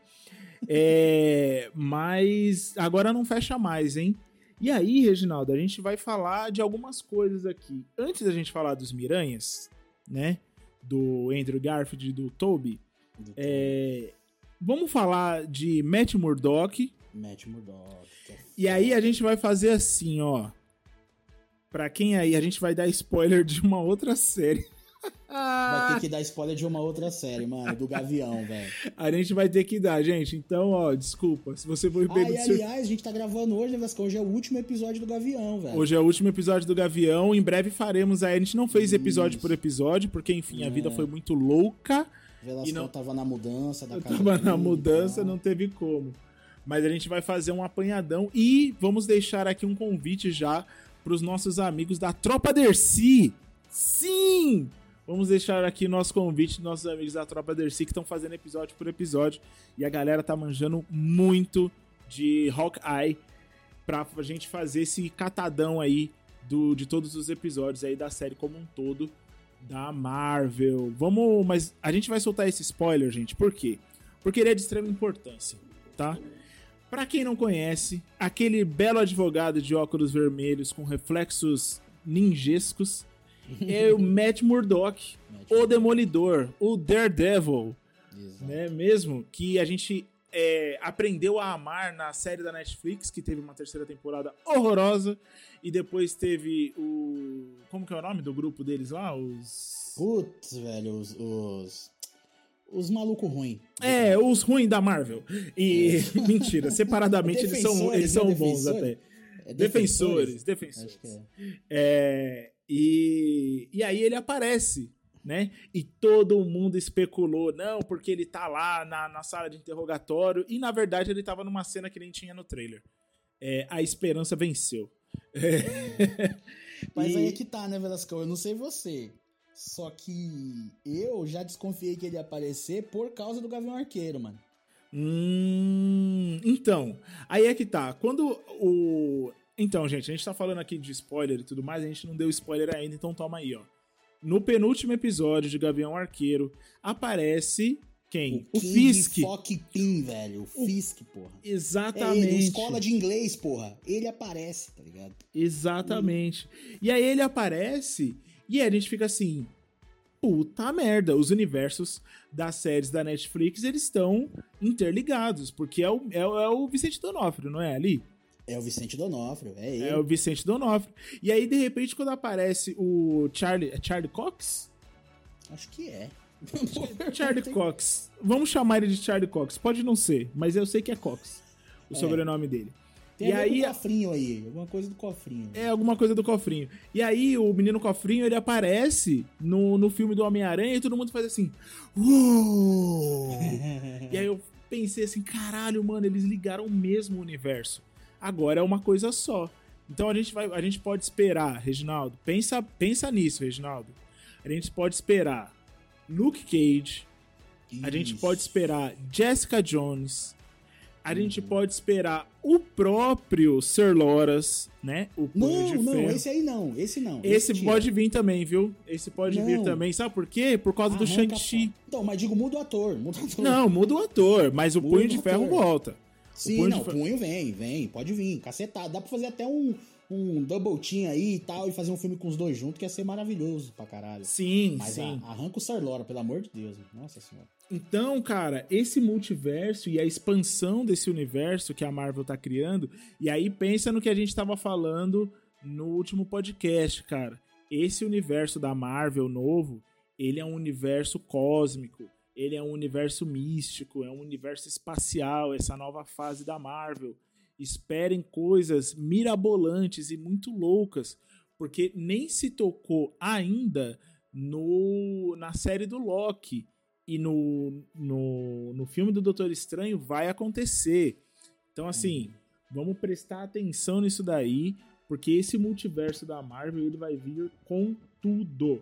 É, mas agora não fecha mais, hein? E aí, Reginaldo, a gente vai falar de algumas coisas aqui. Antes da gente falar dos Miranhas, né? Do Andrew Garfield e do Toby, Do é, vamos falar de Matt Murdock. Matt Murdock. é E aí a gente vai fazer assim, ó. Pra quem aí, a gente vai dar spoiler de uma outra série. Vai ter que dar spoiler de uma outra série, mano, do Gavião, velho. A gente vai ter que dar, gente. Então, ó, desculpa. Se você for Ah, e de surpresa. aliás, a gente tá gravando hoje, né, Vasco? Hoje é o último episódio do Gavião, velho. Hoje é o último episódio do Gavião. Em breve faremos aí. A gente não fez episódio Isso. por episódio, porque, enfim, a vida É. foi muito louca. Velasco não- tava na mudança da Eu casa tava na mudança, não teve como. Mas a gente vai fazer um apanhadão e vamos deixar aqui um convite já pros nossos amigos da Tropa Dercy. Sim! Vamos deixar aqui nosso convite nossos amigos da Tropa Dercy que estão fazendo episódio por episódio. E a galera tá manjando muito de Hawkeye pra gente fazer esse catadão aí do, de todos os episódios aí da série como um todo da Marvel. Vamos, mas a gente vai soltar esse spoiler, gente. Por quê? Porque ele é de extrema importância, tá? Pra quem não conhece, aquele belo advogado de óculos vermelhos com reflexos ninjescos é o Matt Murdock, Matt o Demolidor, o Daredevil, Exato. né? Mesmo que a gente é, aprendeu a amar na série da Netflix, que teve uma terceira temporada horrorosa, e depois teve o. Como que é o nome do grupo deles lá? Os. Putz, velho, os. Os, os malucos ruins. É, os ruins da Marvel. E. Mentira, separadamente eles são, Defensores, eles são né? bons Defensores? até. É Defensores, defensores. Acho que é. É, e, e aí ele aparece, né? E todo mundo especulou, não, porque ele tá lá na, na sala de interrogatório, e na verdade ele tava numa cena que nem tinha no trailer. É, a esperança venceu. Mas E- aí é que tá, né, Velascão? Eu não sei você. Só que eu já desconfiei que ele ia aparecer por causa do Gavião Arqueiro, mano. Hum, então, aí é que tá. Quando o. Então, gente, a gente tá falando aqui de spoiler e tudo mais, a gente não deu spoiler ainda, então toma aí, ó. No penúltimo episódio de Gavião Arqueiro, aparece quem? O, King Fisk. Fock Pin, velho. O Fisk, porra. É Exatamente. ele, escola de inglês, porra. Ele aparece, tá ligado? Exatamente. E aí ele aparece e aí a gente fica assim, puta merda, os universos das séries da Netflix, eles estão interligados, porque é o, é, o- é o Vicente Donofrio, não é ali? É o Vicente Donofrio, é ele. É o Vicente Donofrio. E aí, de repente, quando aparece o Charlie... É Charlie Cox? Acho que é. Charlie Cox. Vamos chamar ele de Charlie Cox. Pode não ser, mas eu sei que é Cox. O É. sobrenome dele. Tem E aí- cofrinho aí. Alguma coisa do cofrinho. É alguma coisa do cofrinho. E aí, o menino cofrinho, ele aparece no, no filme do Homem-Aranha e todo mundo faz assim. Uou! e aí eu pensei assim, caralho, mano, eles ligaram mesmo o universo. Agora é uma coisa só. Então a gente vai, a gente pode esperar, Reginaldo. Pensa, pensa nisso, Reginaldo. A gente pode esperar Luke Cage, a gente Isso. pode esperar Jessica Jones. A gente Uhum. pode esperar o próprio Sir Loras, né? O Punho de Não, não, esse aí não. Esse não. Esse tira. pode vir também, viu? Esse pode vir Não. também. Sabe por quê? Por causa do Shang-Chi. Então, mas digo, muda o ator. Muda o ator. Não, muda o ator, mas o Muda Punho de Ferro ator. volta. Sim, não, punho vem, vem, pode vir, cacetado. Dá pra fazer até um, um double team aí e tal, e fazer um filme com os dois juntos, que ia ser maravilhoso pra caralho. Sim, Mas sim. a- arranca o Sarlora, pelo amor de Deus. Nossa senhora. Então, cara, esse multiverso e a expansão desse universo que a Marvel tá criando, e aí pensa no que a gente tava falando no último podcast, cara. Esse universo da Marvel novo, ele é um universo cósmico, ele é um universo místico, é um universo espacial, essa nova fase da Marvel. Esperem coisas mirabolantes e muito loucas, porque nem se tocou ainda no na série do Loki e no, no, no filme do Doutor Estranho vai acontecer. Então, assim, Vamos prestar atenção nisso daí, porque esse multiverso da Marvel ele vai vir com tudo.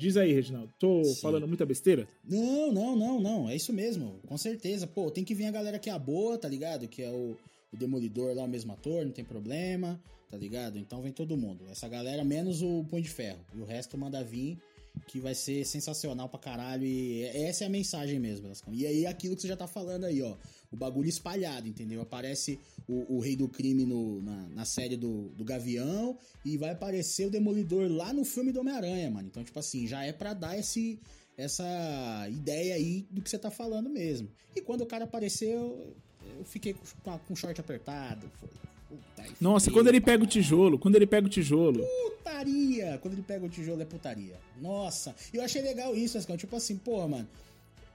Diz aí, Reginaldo. Tô Sim. falando muita besteira? Não, não, não, não. É isso mesmo. Com certeza. Pô, tem que vir a galera que é a boa, tá ligado? Que é o, o Demolidor lá, o mesmo ator, não tem problema, tá ligado? Então vem todo mundo. Essa galera, menos o Punho de Ferro. E o resto manda vir que vai ser sensacional pra caralho. E essa é a mensagem mesmo, Belascão. E aí, aquilo que você já tá falando aí, ó. O bagulho espalhado, entendeu? Aparece o, o Rei do Crime no, na, na, série do, do Gavião e vai aparecer o Demolidor lá no filme do Homem-Aranha, mano. Então, tipo assim, já é pra dar esse, essa ideia aí do que você tá falando mesmo. E quando o cara apareceu, eu fiquei com, com o short apertado. Foi, Puta, Nossa, quando ele pega o tijolo, quando ele pega o tijolo. Putaria! Quando ele pega o tijolo é putaria. Nossa, eu achei legal isso, Ascão. Tipo assim, porra, mano.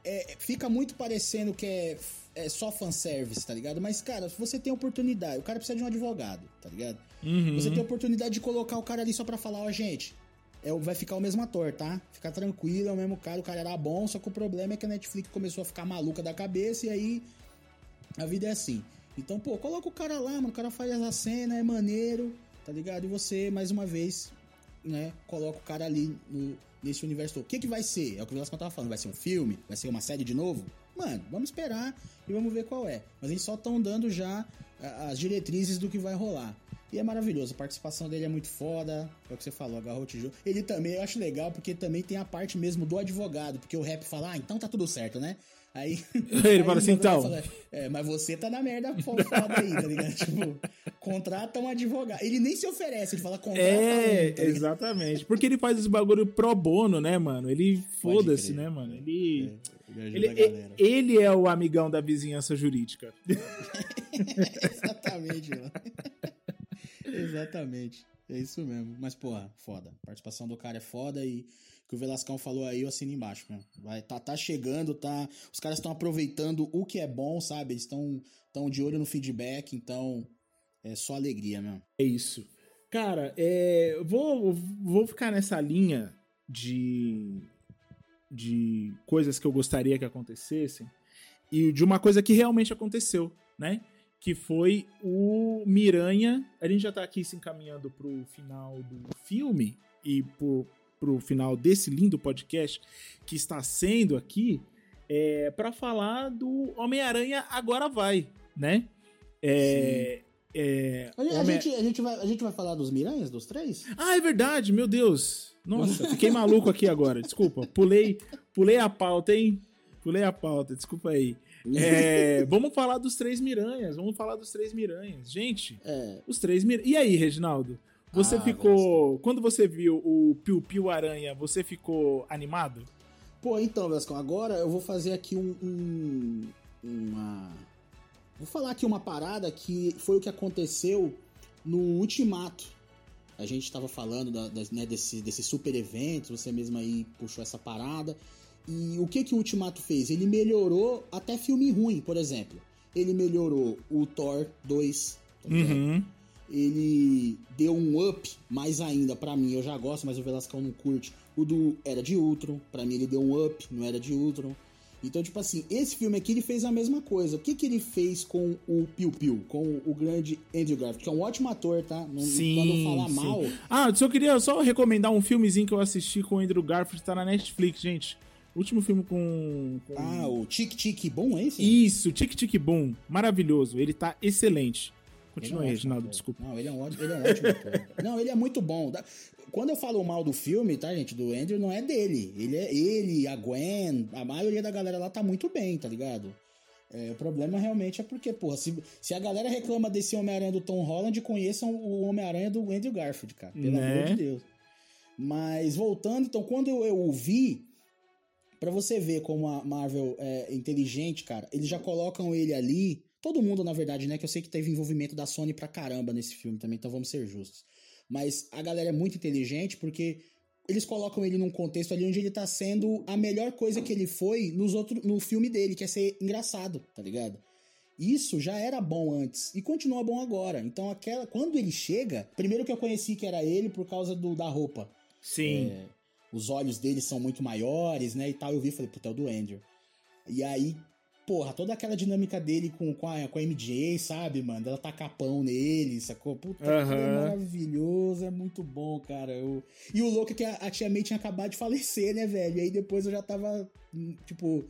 É, fica muito parecendo que é, é só fanservice, tá ligado? Mas, cara, se você tem oportunidade, o cara precisa de um advogado, tá ligado? Uhum. Você tem oportunidade de colocar o cara ali só pra falar, ó, gente, é, vai ficar o mesmo ator, tá? Fica tranquilo, é o mesmo cara, o cara era bom, só que o problema é que a Netflix começou a ficar maluca da cabeça e aí a vida é assim. Então, pô, coloca o cara lá, mano. O cara faz a cena, é maneiro, tá ligado? E você, mais uma vez, né, coloca o cara ali no, nesse universo todo. O que que vai ser? É o que o Velasco tava falando. Vai ser um filme? Vai ser uma série de novo? Mano, vamos esperar e vamos ver qual é. Mas eles só estão dando já as diretrizes do que vai rolar. E é maravilhoso, a participação dele é muito foda. É o que você falou, agarrou o tijolo. Ele também, eu acho legal, porque também tem a parte mesmo do advogado, porque o rap fala, ah, então tá tudo certo, né? Aí. Ele aí fala assim, então. Fala, é, mas você tá na merda foda aí, tá ligado? tipo, contrata um advogado. Ele nem se oferece, ele fala contrata É, um, tá exatamente. Porque ele faz esse bagulho pro bono, né, mano? Ele foda-se, né, mano? Ele. É, ele, ele, ele, é o amigão da vizinhança jurídica. Exatamente, mano. Exatamente. É isso mesmo. Mas, porra, foda. A participação do cara é foda e que o Velascão falou aí, eu assino embaixo, mesmo. Vai, tá, tá chegando, tá. Os caras estão aproveitando o que é bom, sabe? Eles estão tão de olho no feedback, então é só alegria mesmo. É isso. Cara, é, vou, vou ficar nessa linha de, de coisas que eu gostaria que acontecessem e de uma coisa que realmente aconteceu, né? Que foi o Miranha. A gente já tá aqui se encaminhando pro final do filme e por, pro final desse lindo podcast que está sendo aqui, é, para falar do Homem-Aranha Agora Vai, né? É, é, a, Homem... gente, a, gente vai, a gente vai falar dos Miranhas, dos três? Ah, é verdade, meu Deus. Nossa, fiquei maluco aqui agora, desculpa. Pulei, pulei a pauta, hein? Pulei a pauta, desculpa aí. É, vamos falar dos três Miranhas, vamos falar dos três Miranhas. Gente, é. os três Miranhas. E aí, Reginaldo? Você ah, ficou. Quando você viu o Piu Piu Aranha, você ficou animado? Pô, então, Vescão, agora eu vou fazer aqui um, um, uma. Vou falar aqui uma parada que foi o que aconteceu no Ultimato. A gente estava falando da, da, né, desse, desse super evento, você mesmo aí puxou essa parada. E o que, que o Ultimato fez? Ele melhorou até filme ruim, por exemplo. Ele melhorou o Thor 2, tá uhum ele deu um up mais ainda para mim. Eu já gosto, mas o Velascão não curte. O do Era de Ultron, para mim ele deu um up no Era de Ultron. Então, tipo assim, esse filme aqui ele fez a mesma coisa. O que, que ele fez com o Piu Piu, com o grande Andrew Garfield, que é um ótimo ator, tá? Não, sim, quando falar sim. mal. Ah, só queria só recomendar um filmezinho que eu assisti com o Andrew Garfield, tá na Netflix, gente. Último filme com, com... Ah, o Tic Tic Boom, é esse? Isso, Tic Tic Boom. Maravilhoso. Ele tá excelente. Continua aí, é Reginaldo, desculpa. Não, ele é um ótimo, ele é um ótimo ator. Não, ele é muito bom. Quando eu falo mal do filme, tá, gente, do Andrew, não é dele. Ele é ele, a Gwen, a maioria da galera lá tá muito bem, tá ligado? É, o problema realmente é porque, porra, se, se a galera reclama desse Homem-Aranha do Tom Holland, conheçam o Homem-Aranha do Andrew Garfield, cara. Pelo né? amor de Deus. Mas voltando, então, quando eu, eu ouvi, para você ver como a Marvel é inteligente, cara, eles já colocam ele ali Todo mundo, na verdade, né? Que eu sei que teve envolvimento da Sony pra caramba nesse filme também, então vamos ser justos. Mas a galera é muito inteligente porque eles colocam ele num contexto ali onde ele tá sendo a melhor coisa que ele foi nos outro, no filme dele, que é ser engraçado, tá ligado? Isso já era bom antes e continua bom agora. Então, aquela quando ele chega, primeiro que eu conheci que era ele por causa do, da roupa. Sim. É, os olhos dele são muito maiores, né? E tal. Eu vi e falei, puta, é o do Andrew. E aí, porra, toda aquela dinâmica dele com, com, a, com a MJ, sabe, mano? Ela tá capão nele, sacou? Puta, uhum. é maravilhoso, é muito bom, cara. Eu... E o louco é que a, a tia May tinha acabado de falecer, né, velho? E aí depois eu já tava, hum, tipo...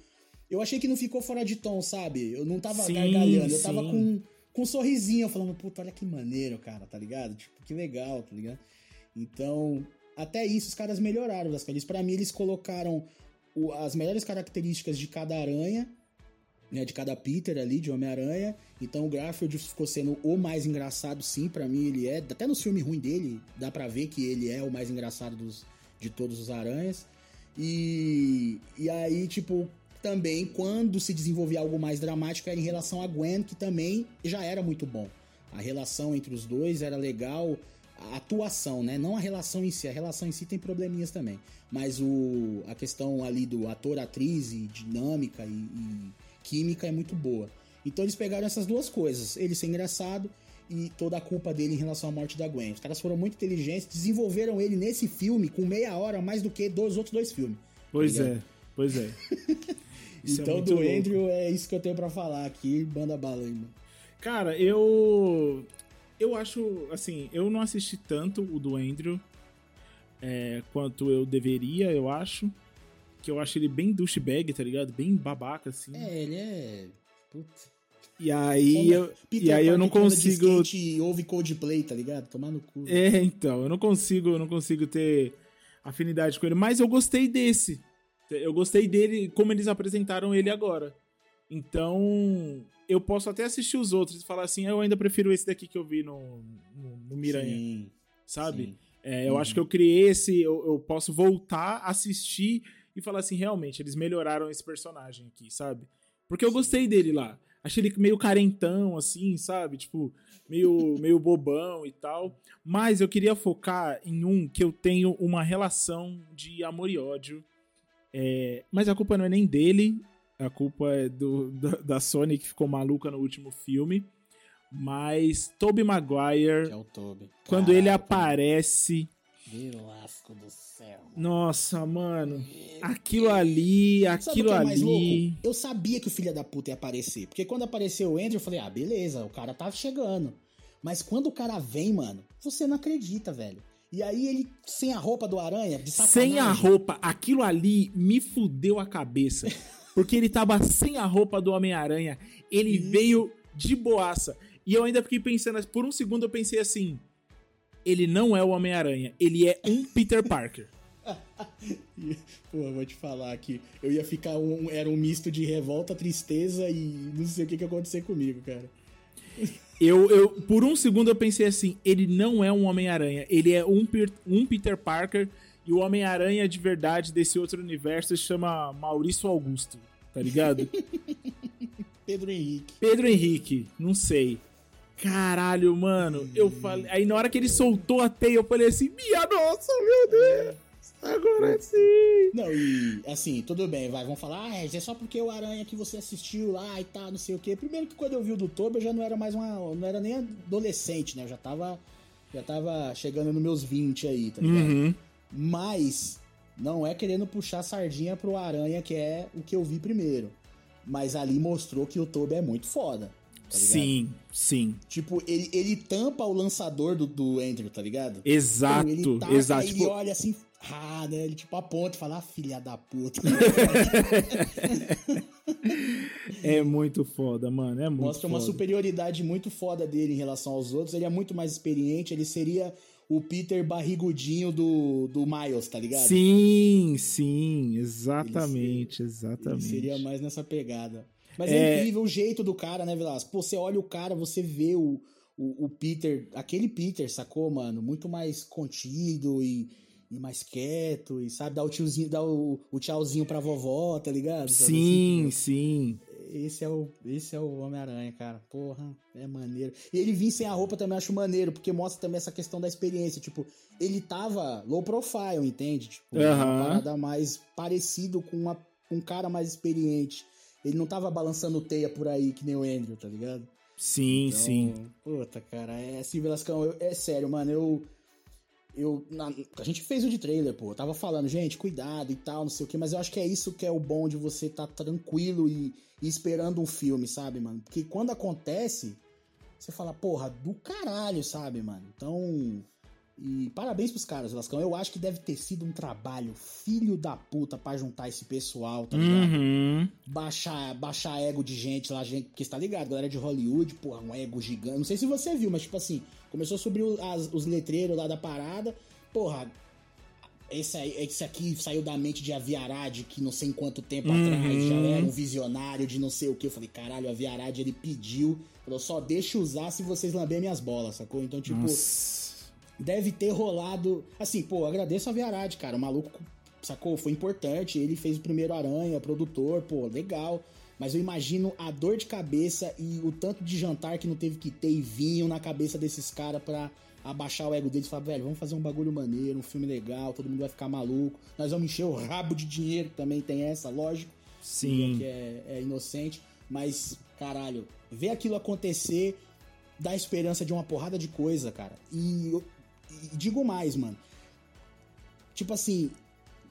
Eu achei que não ficou fora de tom, sabe? Eu não tava sim, gargalhando, eu tava com, com um sorrisinho, falando, puta, olha que maneiro, cara, tá ligado? Tipo, que legal, tá ligado? Então, até isso os caras melhoraram caras. Pra mim, eles colocaram o, as melhores características de cada aranha né, de cada Peter ali, de Homem-Aranha. Então o Garfield ficou sendo o mais engraçado, sim, para mim ele é. Até no filme ruim dele, dá pra ver que ele é o mais engraçado dos, de todos os aranhas. E, e aí, tipo, também quando se desenvolvia algo mais dramático era em relação a Gwen, que também já era muito bom. A relação entre os dois era legal, a atuação, né? Não a relação em si, a relação em si tem probleminhas também. Mas o, a questão ali do ator-atriz e dinâmica e, e química é muito boa. Então eles pegaram essas duas coisas, ele ser engraçado e toda a culpa dele em relação à morte da Gwen. Os caras foram muito inteligentes, desenvolveram ele nesse filme com meia hora mais do que dos outros dois filmes. Pois tá é, pois é. é então é do louco. Andrew é isso que eu tenho para falar aqui, banda bala aí, mano. Cara, eu eu acho, assim, eu não assisti tanto o do Andrew é, quanto eu deveria, eu acho que eu acho ele bem douchebag, tá ligado? Bem babaca, assim. É, ele é. Putz. E aí, eu, e aí eu não consigo. E ouve Coldplay, tá ligado? Tomar no cu. É, então, eu não consigo, eu não consigo ter afinidade com ele. Mas eu gostei desse. Eu gostei dele, como eles apresentaram ele agora. Então, eu posso até assistir os outros e falar assim, eu ainda prefiro esse daqui que eu vi no, no, no Miranha. Sim, sabe? Sim. É, eu uhum. acho que eu criei esse. Eu, eu posso voltar, assistir e falar assim, realmente, eles melhoraram esse personagem aqui, sabe? Porque eu gostei dele lá. Achei ele meio carentão, assim, sabe? Tipo, meio, meio bobão e tal. Mas eu queria focar em um que eu tenho uma relação de amor e ódio. É... Mas a culpa não é nem dele. A culpa é do, da, Sony que ficou maluca no último filme. Mas Tobey Maguire. É o Tobey. Quando Caraca. ele aparece. Velasco do céu. Nossa, mano. Aquilo ali, aquilo é ali. Eu sabia que o filho da puta ia aparecer. Porque quando apareceu o Andrew, eu falei, ah, beleza, o cara tá chegando. Mas quando o cara vem, mano, você não acredita, velho. E aí ele, sem a roupa do aranha, de sacanagem. Sem a roupa, aquilo ali me fudeu a cabeça. Porque ele tava sem a roupa do Homem-Aranha. Ele Isso. veio de boaça. E eu ainda fiquei pensando, por um segundo eu pensei assim: ele não é o Homem-Aranha, ele é um Peter Parker. Pô, vou te falar aqui. Eu ia ficar um. Era um misto de revolta, tristeza e não sei o que, que ia acontecer comigo, cara. Eu, eu, por um segundo eu pensei assim, ele não é um Homem-Aranha, ele é um, um Peter Parker e o Homem-Aranha de verdade desse outro universo se chama Maurício Augusto, tá ligado? Pedro Henrique. Pedro Henrique, não sei. Caralho, mano. Eu falei. Aí na hora que ele soltou a teia, eu falei assim: Minha nossa, meu Deus! Agora sim! Não, e assim, tudo bem, vai. Vão falar, ah, é só porque o Aranha que você assistiu lá e tal, não sei o quê. Primeiro que quando eu vi o do Toby, eu já não era mais uma. Não era nem adolescente, né? Eu já tava. Já tava chegando nos meus 20 aí, tá ligado? Uhum. Mas não é querendo puxar sardinha pro Aranha, que é o que eu vi primeiro. Mas ali mostrou que o Toby é muito foda. Tá sim, sim. Tipo, ele, ele tampa o lançador do, do Andrew, tá ligado? Exato, então, ele taca, exato. Aí tipo... ele olha assim, ah, né? Ele tipo aponta e fala, ah, filha da puta. é muito foda, mano. É muito Mostra foda. uma superioridade muito foda dele em relação aos outros. Ele é muito mais experiente, ele seria o Peter barrigudinho do, do Miles, tá ligado? Sim, sim, exatamente, ele seria, exatamente. Ele seria mais nessa pegada. Mas é... é, incrível o jeito do cara, né, Velasco? Pô, você olha o cara, você vê o, o, o, Peter, aquele Peter, sacou, mano? Muito mais contido e, e mais quieto, e sabe, dar o tiozinho, dar o, o tchauzinho pra vovó, tá ligado? Sim, assim, sim. Esse é o, esse é o Homem-Aranha, cara. Porra, é maneiro. E ele vir sem a roupa também acho maneiro, porque mostra também essa questão da experiência. Tipo, ele tava low profile, entende? Tipo, parada mais parecido com uma, um cara mais experiente. Ele não tava balançando teia por aí que nem o Andrew, tá ligado? Sim, então, sim. Puta, cara, é assim, Velascão, eu, é sério, mano, eu. eu. Na, a gente fez o de trailer, pô. Eu tava falando, gente, cuidado e tal, não sei o que, mas eu acho que é isso que é o bom de você estar tá tranquilo e, e, esperando um filme, sabe, mano? Porque quando acontece, você fala, porra, do caralho, sabe, mano? Então. E parabéns pros caras, Lascão. Eu acho que deve ter sido um trabalho filho da puta pra juntar esse pessoal, tá ligado? Uhum. Baixar, baixar ego de gente lá, gente, porque você tá ligado, galera de Hollywood, porra, um ego gigante. Não sei se você viu, mas tipo assim, começou a subir as, os letreiros lá da parada. Porra, esse, aí, esse aqui saiu da mente de Aviarad, que não sei em quanto tempo uhum. atrás já era um visionário de não sei o que. Eu falei, caralho, Aviarad ele pediu, falou, só deixa usar se vocês lamberem minhas bolas, sacou? Então, tipo. Nossa deve ter rolado. Assim, pô, agradeço a Viarad, cara. O maluco, sacou? Foi importante. Ele fez o primeiro Aranha, produtor, pô, legal. Mas eu imagino a dor de cabeça e o tanto de jantar que não teve que ter e vinho na cabeça desses caras pra abaixar o ego deles e falar, velho, vamos fazer um bagulho maneiro, um filme legal, todo mundo vai ficar maluco. Nós vamos encher o rabo de dinheiro, também tem essa, lógico. Sim. Que é, é inocente. Mas, caralho, ver aquilo acontecer dá esperança de uma porrada de coisa, cara. E e digo mais, mano. Tipo assim,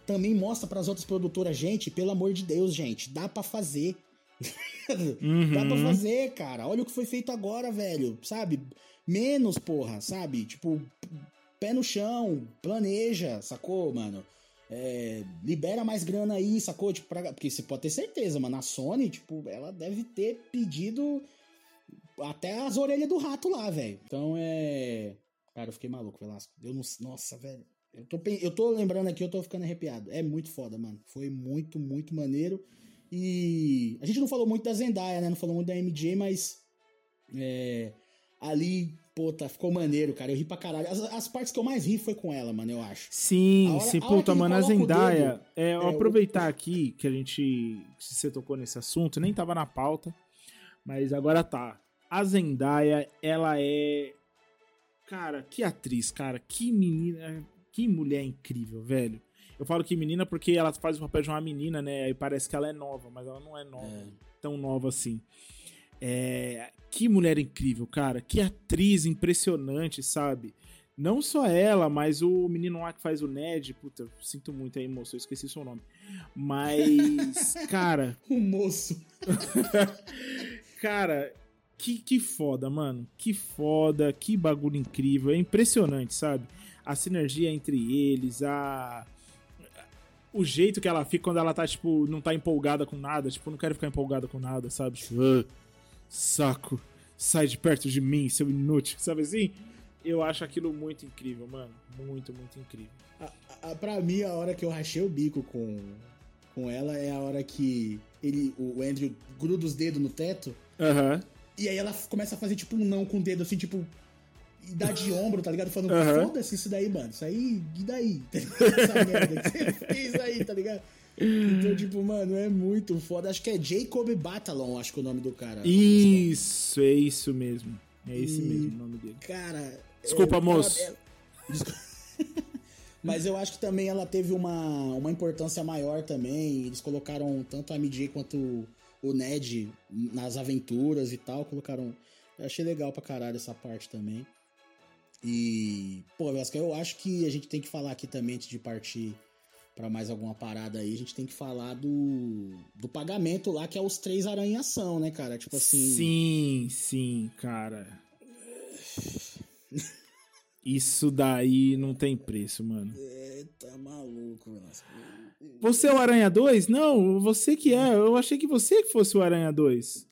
também mostra para as outras produtoras, gente, pelo amor de Deus, gente, dá para fazer. uhum. Dá pra fazer, cara. Olha o que foi feito agora, velho. Sabe? Menos, porra, sabe? Tipo, pé no chão, planeja, sacou, mano? É, libera mais grana aí, sacou? Tipo, pra, porque você pode ter certeza, mano. A Sony, tipo, ela deve ter pedido até as orelhas do rato lá, velho. Então é. Cara, eu fiquei maluco, Velasco. Eu não, nossa, velho. Eu tô, eu tô lembrando aqui, eu tô ficando arrepiado. É muito foda, mano. Foi muito, muito maneiro. E a gente não falou muito da Zendaya, né? Não falou muito da MJ, mas. É, ali, puta, ficou maneiro, cara. Eu ri pra caralho. As, as, partes que eu mais ri foi com ela, mano, eu acho. Sim, hora, sim, puta, mano, a Zendaya. Dedo, é, é, aproveitar o... aqui que a gente. Se você tocou nesse assunto, nem tava na pauta, mas agora tá. A Zendaya, ela é Cara, que atriz, cara. Que menina. Que mulher incrível, velho. Eu falo que menina porque ela faz o papel de uma menina, né? Aí parece que ela é nova, mas ela não é nova. É. Tão nova assim. É, que mulher incrível, cara. Que atriz impressionante, sabe? Não só ela, mas o menino lá que faz o Ned. Puta, sinto muito aí, moço. Eu esqueci seu nome. Mas, cara. o moço. cara, que, que foda, mano. Que foda, que bagulho incrível. É impressionante, sabe? A sinergia entre eles, a. O jeito que ela fica quando ela tá, tipo, não tá empolgada com nada. Tipo, não quero ficar empolgada com nada, sabe? Tipo, ah, saco. Sai de perto de mim, seu inútil. Sabe assim? Eu acho aquilo muito incrível, mano. Muito, muito incrível. A, a, pra mim, a hora que eu rachei o bico com, com ela é a hora que ele, o Andrew gruda os dedos no teto. Aham. Uhum. E aí ela começa a fazer, tipo, um não com o dedo, assim, tipo, e dá de ombro, tá ligado? Falando, uhum. foda-se isso daí, mano. Isso aí, e daí? Essa merda que você fez aí, tá ligado? Então, tipo, mano, é muito foda. Acho que é Jacob Batalon, acho que é o nome do cara. Isso, é isso mesmo. É esse e, mesmo o nome dele. Cara. Desculpa, é, moço. É... Mas eu acho que também ela teve uma, uma importância maior também. Eles colocaram tanto a MJ quanto o Ned nas aventuras e tal, colocaram. Eu achei legal pra caralho essa parte também. E, pô, eu acho que a gente tem que falar aqui também, antes de partir para mais alguma parada aí, a gente tem que falar do, do pagamento lá, que é os três aranhação, né, cara? Tipo assim. Sim, sim, cara. Isso daí não tem preço, mano. É, tá maluco, Velasco. Você é o Aranha 2? Não, você que é. Eu achei que você que fosse o Aranha 2.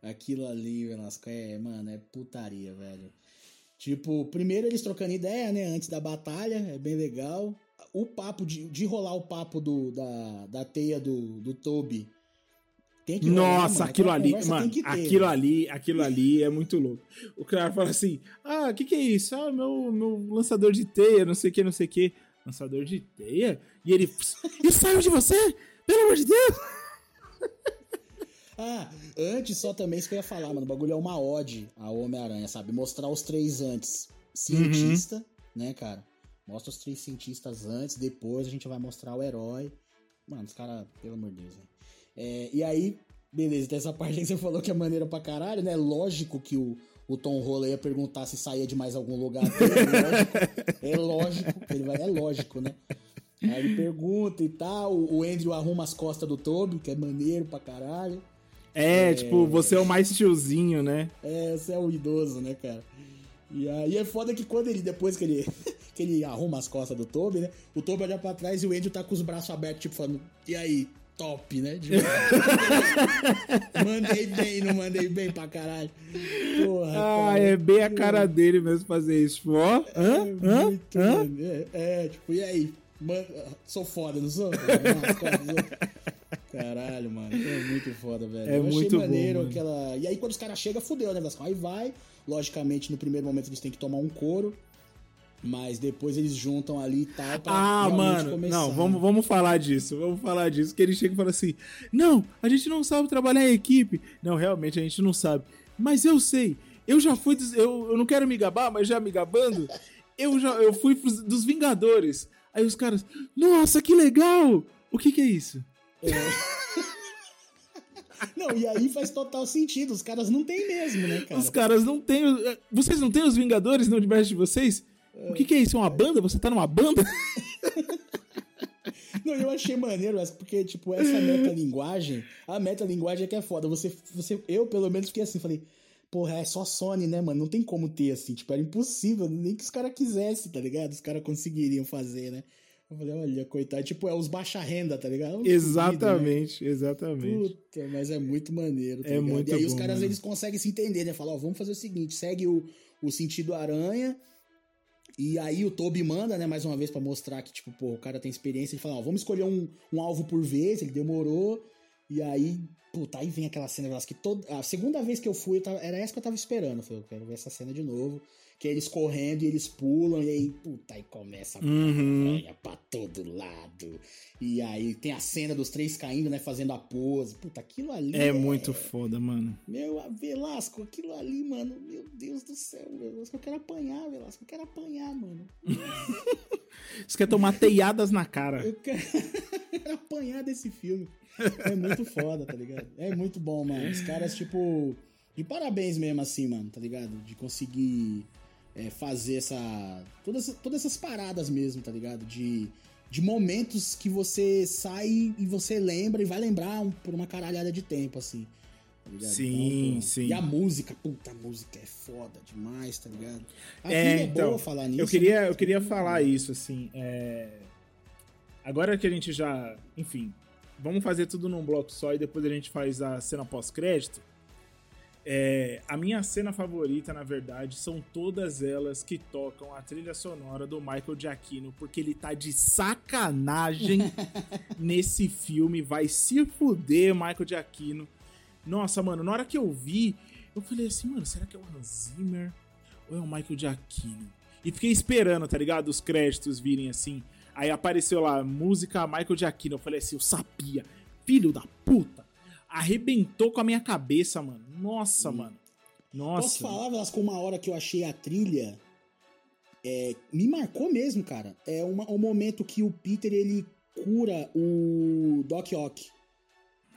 Aquilo ali, Velasco, é, mano, é putaria, velho. Tipo, primeiro eles trocando ideia, né, antes da batalha, é bem legal. O papo de, de rolar o papo do, da, da teia do, do Toby Nossa, aquilo ali, mano, ter, aquilo ali, aquilo ali é muito louco. O cara fala assim: "Ah, o que que é isso? Ah, meu meu lançador de teia, não sei o que, não sei o que. Lançador de teia?" E ele: "Isso saiu de você? Pelo amor de Deus!" Ah, antes só também isso que eu ia falar, mano. O bagulho é uma ode ao Homem-Aranha, sabe? Mostrar os três antes. Cientista, uhum. né, cara? Mostra os três cientistas antes, depois a gente vai mostrar o herói. Mano, os caras, pelo amor de Deus, velho. É, e aí, beleza, dessa parte aí você falou que é maneira pra caralho, né? Lógico que o, o Tom Holland ia perguntar se saía de mais algum lugar. É lógico, é lógico, ele vai, é lógico, né? Aí ele pergunta e tal, o Andrew arruma as costas do Toby, que é maneiro pra caralho. É, é, tipo, você é o mais tiozinho, né? É, você é o idoso, né, cara? E aí é foda que quando ele, depois que ele, que ele arruma as costas do Toby, né? O Toby olha pra trás e o Andrew tá com os braços abertos, tipo, falando, e aí, top, né? De mandei bem, não mandei bem pra caralho. Porra, ah, cara, é bem a cara dele mesmo fazer isso. Tipo, ó, hã? É, hã? hã? É, é, tipo, e aí? Man... Sou foda, não sou? Caralho, mano. É muito foda, velho. É Eu muito maneiro bom, aquela. E aí, quando os caras chegam, fudeu, né? Aí vai. Logicamente, no primeiro momento, eles têm que tomar um couro. Mas depois eles juntam ali e tal pra Ah, mano, começar. não, vamos, vamos falar disso, vamos falar disso. Que ele chega e fala assim: Não, a gente não sabe trabalhar em equipe. Não, realmente a gente não sabe. Mas eu sei, eu já fui. Eu, eu não quero me gabar, mas já me gabando. Eu já eu fui dos Vingadores. Aí os caras, nossa, que legal! O que, que é isso? É. Não, e aí faz total sentido. Os caras não têm mesmo, né, cara? Os caras não têm. Vocês não têm os Vingadores no universo de vocês? O que, que é isso? É uma banda? Você tá numa banda? Não, eu achei maneiro, porque, tipo, essa metalinguagem, a metalinguagem é que é foda. Você, você, eu, pelo menos, fiquei assim, falei, porra, é só Sony, né, mano? Não tem como ter, assim, tipo, era impossível, nem que os caras quisessem, tá ligado? Os caras conseguiriam fazer, né? Eu falei, olha, coitado, tipo, é os baixa renda, tá ligado? É exatamente, né? exatamente. Puta, mas é muito maneiro, tá é ligado? muito E aí bom, os caras, mano. eles conseguem se entender, né? Falar, ó, vamos fazer o seguinte, segue o, o sentido aranha, e aí o Toby manda, né, mais uma vez para mostrar que, tipo, pô, o cara tem experiência. Ele fala, ó, vamos escolher um, um alvo por vez. Ele demorou. E aí, puta, aí vem aquela cena que toda a segunda vez que eu fui, eu tava, era essa que eu tava esperando. Eu falei, eu quero ver essa cena de novo que eles correndo e eles pulam, e aí, puta, aí começa a uhum. pra todo lado. E aí tem a cena dos três caindo, né, fazendo a pose. Puta, aquilo ali. É, é... muito foda, mano. Meu, Velasco, aquilo ali, mano, meu Deus do céu, Velasco, eu quero apanhar, Velasco, eu quero apanhar, mano. Você quer tomar teiadas na cara. Eu quero apanhar desse filme. É muito foda, tá ligado? É muito bom, mano. Os caras, tipo. De parabéns mesmo, assim, mano, tá ligado? De conseguir é, fazer essa todas, todas essas paradas mesmo, tá ligado? De, de momentos que você sai e você lembra e vai lembrar um, por uma caralhada de tempo, assim. Tá sim, então, sim. E a música, puta, a música é foda demais, tá ligado? A é, é então, boa falar nisso. Eu queria, né? eu queria falar isso, assim. É... Agora que a gente já. Enfim, vamos fazer tudo num bloco só e depois a gente faz a cena pós-crédito. É, a minha cena favorita, na verdade, são todas elas que tocam a trilha sonora do Michael Giacchino, porque ele tá de sacanagem nesse filme. Vai se fuder, Michael Giacchino. Nossa, mano, na hora que eu vi, eu falei assim, mano, será que é o Hans Zimmer ou é o Michael Giacchino? E fiquei esperando, tá ligado? Os créditos virem assim. Aí apareceu lá, música Michael Giacchino. Eu falei assim, eu sabia. Filho da puta arrebentou com a minha cabeça, mano. Nossa, hum. mano. Nossa. Posso falar, Velasco, uma hora que eu achei a trilha. É, me marcou mesmo, cara. É uma, um momento que o Peter ele cura o Doc Ock.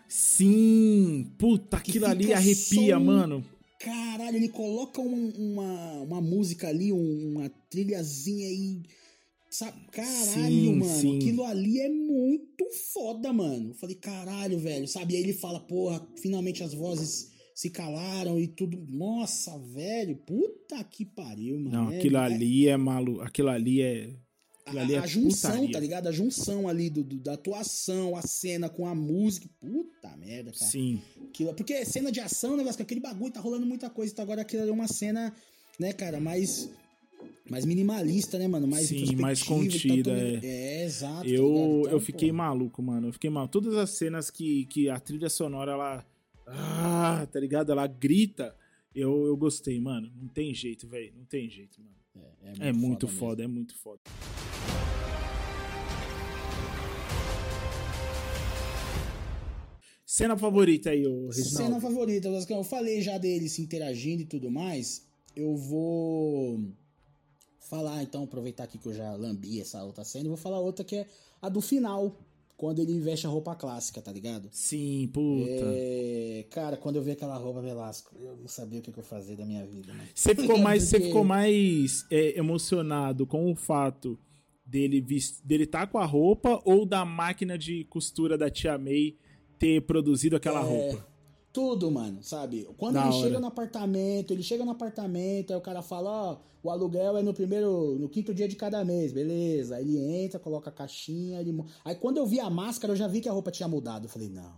Sim! Puta, aquilo ali arrepia, mano. Caralho, ele coloca um, uma, uma música ali, uma trilhazinha aí. Sabe? Caralho, sim, mano. Sim. Aquilo ali é muito foda, mano. Eu falei, caralho, velho. Sabe? E aí ele fala, porra, finalmente as vozes se calaram e tudo. Nossa, velho. Puta que pariu, mano. Não, é, aquilo é, ali é maluco. Aquilo ali é. Aquilo ali a, é a junção, putaria. tá ligado? A junção ali do, do, da atuação, a cena com a música. Puta merda, cara. Sim. Aquilo, porque cena de ação, né, aquele bagulho tá rolando muita coisa. Então agora aquilo ali é uma cena, né, cara, mais mais minimalista, né, mano? Mais Sim, mais contida. é. é, exato. Eu, tá então, eu fiquei pô. maluco, mano. Eu fiquei mal. Todas as cenas que, que a trilha sonora, ela. Ah, tá ligado? Ela grita. Eu, eu gostei, mano. Não tem jeito, velho. Não tem jeito, mano. É, é muito, é muito foda, foda é muito foda. Cena favorita aí, o Reginaldo? Cena favorita, eu falei já dele se interagindo e tudo mais. Eu vou falar, então, aproveitar aqui que eu já lambi essa outra cena, e vou falar outra que é a do final. quando ele veste a roupa clássica, tá ligado? Sim, puta. É, cara, quando eu vi aquela roupa Velasco, eu não sabia o que, eu fazia da minha vida, né? Você ficou mais, você ficou mais é, emocionado com o fato dele vis- dele tá com a roupa ou da máquina de costura da tia May ter produzido aquela É, roupa? Tudo, mano, sabe? Quando Da ele hora. chega no apartamento, ele chega no apartamento, aí o cara fala, ó, o aluguel é no primeiro, no quinto dia de cada mês, beleza. Aí ele entra, coloca a caixinha, ele... Aí quando eu vi a máscara, eu já vi que a roupa tinha mudado. Eu falei, não.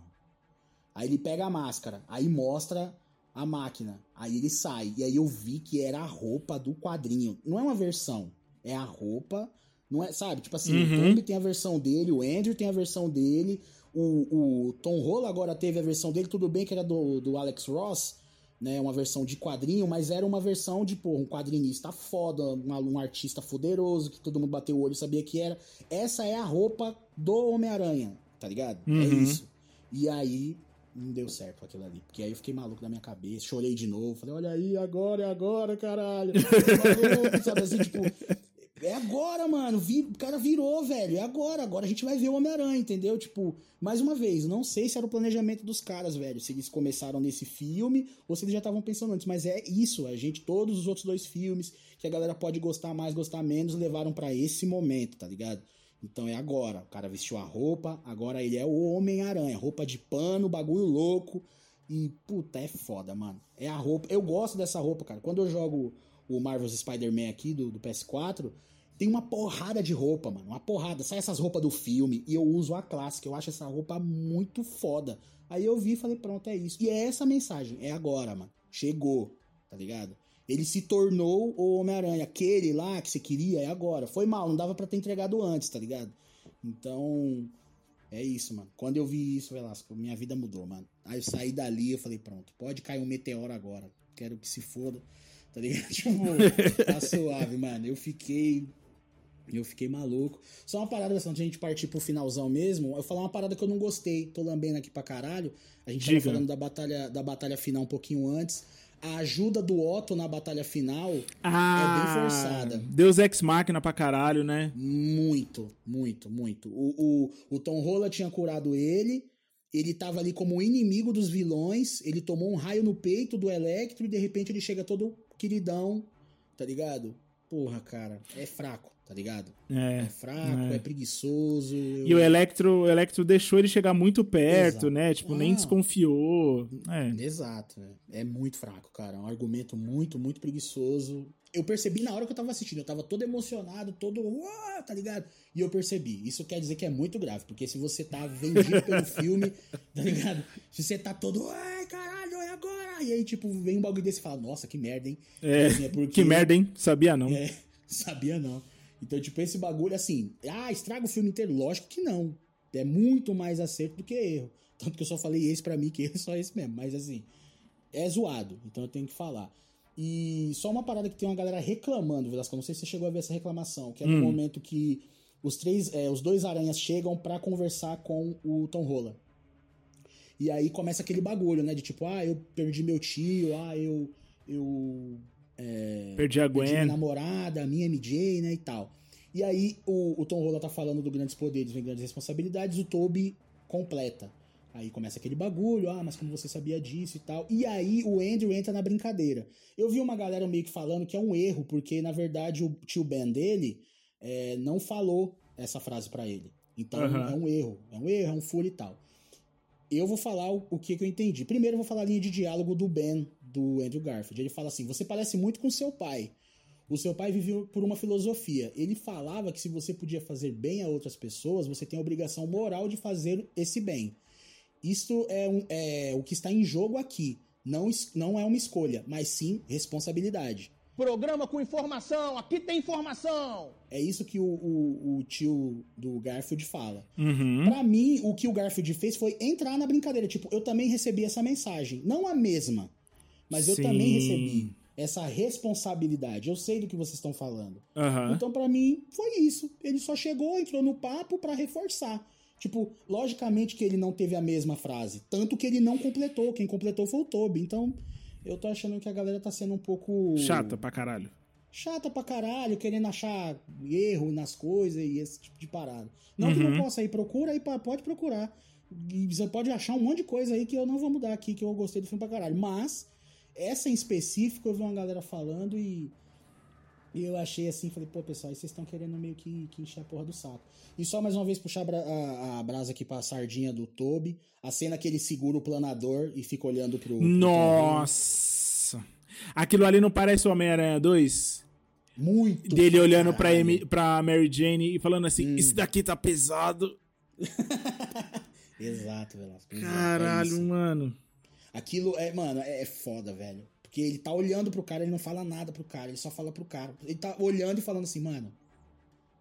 Aí ele pega a máscara, aí mostra a máquina. Aí ele sai. E aí eu vi que era a roupa do quadrinho. Não é uma versão, é a roupa. Não é, sabe? Tipo assim, Uhum. o Tommy tem a versão dele, o Andrew tem a versão dele, o, o Tom Rolla agora teve a versão dele, tudo bem que era do, do Alex Ross, né? Uma versão de quadrinho, mas era uma versão de, pô, um quadrinista foda, um, um artista poderoso, que todo mundo bateu o olho e sabia que era. Essa é a roupa do Homem-Aranha, tá ligado? É Uhum. isso. E aí, não deu certo aquilo ali. Porque aí eu fiquei maluco na minha cabeça, chorei de novo. Falei, olha aí, agora, é agora, caralho. maluco, sabe assim, tipo. É agora, mano. Vi, o cara virou, velho. É agora. Agora a gente vai ver o Homem-Aranha, entendeu? Tipo, mais uma vez, não sei se era o planejamento dos caras, velho. Se eles começaram nesse filme ou se eles já estavam pensando antes. Mas é isso. A gente, todos os outros dois filmes que a galera pode gostar mais, gostar menos, levaram pra esse momento, tá ligado? Então é agora. O cara vestiu a roupa, agora ele é o Homem-Aranha. Roupa de pano, bagulho louco. E, puta, é foda, mano. É a roupa. Eu gosto dessa roupa, cara. Quando eu jogo o Marvel's Spider-Man aqui do, do PS4, tem uma porrada de roupa, mano. Uma porrada. Sai essas roupas do filme e eu uso a clássica. Eu acho essa roupa muito foda. Aí eu vi e falei, pronto, é isso. E é essa mensagem. É agora, mano. Chegou, tá ligado? Ele se tornou o Homem-Aranha. Aquele lá que você queria é agora. Foi mal, não dava pra ter entregado antes, tá ligado? Então, é isso, mano. Quando eu vi isso, Velasco, minha vida mudou, mano. Aí eu saí dali eu falei, pronto, pode cair um meteoro agora. Quero que se foda. Tá ligado? Tipo, tá suave, mano. Eu fiquei. Eu fiquei maluco. Só uma parada, antes de a gente partir pro finalzão mesmo, eu falar uma parada que eu não gostei. Tô lambendo aqui pra caralho. A gente Diga. tava falando da batalha, da batalha final um pouquinho antes. A ajuda do Otto na batalha final Ah, bem forçada. Deus Ex Máquina pra caralho, né? Muito, muito, muito. O, o, o Tom Rolla tinha curado ele, ele tava ali como inimigo dos vilões, ele tomou um raio no peito do Electro e de repente ele chega todo queridão, tá ligado? Porra, cara, é fraco, tá ligado? É É. fraco, é, é. preguiçoso. E o Electro, o Electro deixou ele chegar muito perto, Exato. né? Tipo, nem Ah. desconfiou. É. Exato, né? é muito fraco, cara. É um argumento muito, muito preguiçoso. Eu percebi na hora que eu tava assistindo, eu tava todo emocionado, todo. "Uau", tá ligado? E eu percebi. Isso quer dizer que é muito grave, porque se você tá vendido pelo filme, tá ligado? Se você tá todo. Caralho, agora! E aí, tipo, vem um bagulho desse e fala, nossa, que merda, hein? É, Assim, porque- Que merda, hein? Sabia não. É, sabia não. Então, tipo, esse bagulho, assim, ah, estraga o filme inteiro? Lógico que não. É muito mais acerto do que erro. Tanto que eu só falei esse pra mim, que erro é só esse mesmo. Mas, assim, é zoado. Então eu tenho que falar. E só uma parada que tem uma galera reclamando, Velasco. Não sei se você chegou a ver essa reclamação. Que é no Hum. momento que os três, é, os dois aranhas chegam pra conversar com o Tom Rolla. E aí começa aquele bagulho, né? De tipo, ah, eu perdi meu tio, ah, eu. Eu. é, Perdi a perdi minha Gwen. namorada, a minha MJ, né, e tal. E aí o, o Tom Rolla tá falando do grandes poderes vem grandes responsabilidades, o Toby completa. Aí começa aquele bagulho, ah, mas como você sabia disso e tal. E aí o Andrew entra na brincadeira. Eu vi uma galera meio que falando que é um erro, porque na verdade o tio Ben dele é, não falou essa frase pra ele. Então Aham. é um erro, é um erro, é um furo e tal. Eu vou falar o, o que, que eu entendi. Primeiro eu vou falar a linha de diálogo do Ben, do Andrew Garfield. Ele fala assim: você parece muito com seu pai. O seu pai viveu por uma filosofia. Ele falava que se você podia fazer bem a outras pessoas, você tem a obrigação moral de fazer esse bem. Isto é, um- é o que está em jogo aqui. Não, não é uma escolha, mas sim responsabilidade. Programa com informação, aqui tem informação. É isso que o, o- o tio do Garfield fala. Uhum. Pra mim, o que o Garfield fez foi entrar na brincadeira. Tipo, eu também recebi essa mensagem. Não a mesma, mas eu Sim. também recebi essa responsabilidade. Eu sei do que vocês estão falando. Aham. Então, pra mim, foi isso. Ele só chegou, entrou no papo pra reforçar. Tipo, logicamente que ele não teve a mesma frase. Tanto que ele não completou. Quem completou foi o Toby. Então, eu tô achando que a galera tá sendo um pouco. Chata pra caralho. chata pra caralho, querendo achar erro nas coisas e esse tipo de parada. Não que Uhum. não possa ir, procura aí, pode procurar. E você pode achar um monte de coisa aí que eu não vou mudar aqui, que eu gostei do filme pra caralho. Mas, essa em específico, eu vi uma galera falando e. E eu achei assim, falei, pô, pessoal, aí vocês estão querendo meio que, que encher a porra do saco. E só mais uma vez puxar a, a- a brasa aqui pra sardinha do Toby. A cena que ele segura o planador e fica olhando pro. pro Nossa. Aquilo ali não parece o Homem-Aranha 2? terreno. Muito. Dele olhando pra. Amy, pra Mary Jane e falando assim: Hum. Isso daqui tá pesado. Exato, Velasco. é Caralho, isso. mano. Aquilo é, mano, é, é foda, velho. Porque ele tá olhando pro cara, ele não fala nada pro cara, ele só fala pro cara. Ele tá olhando e falando assim, mano,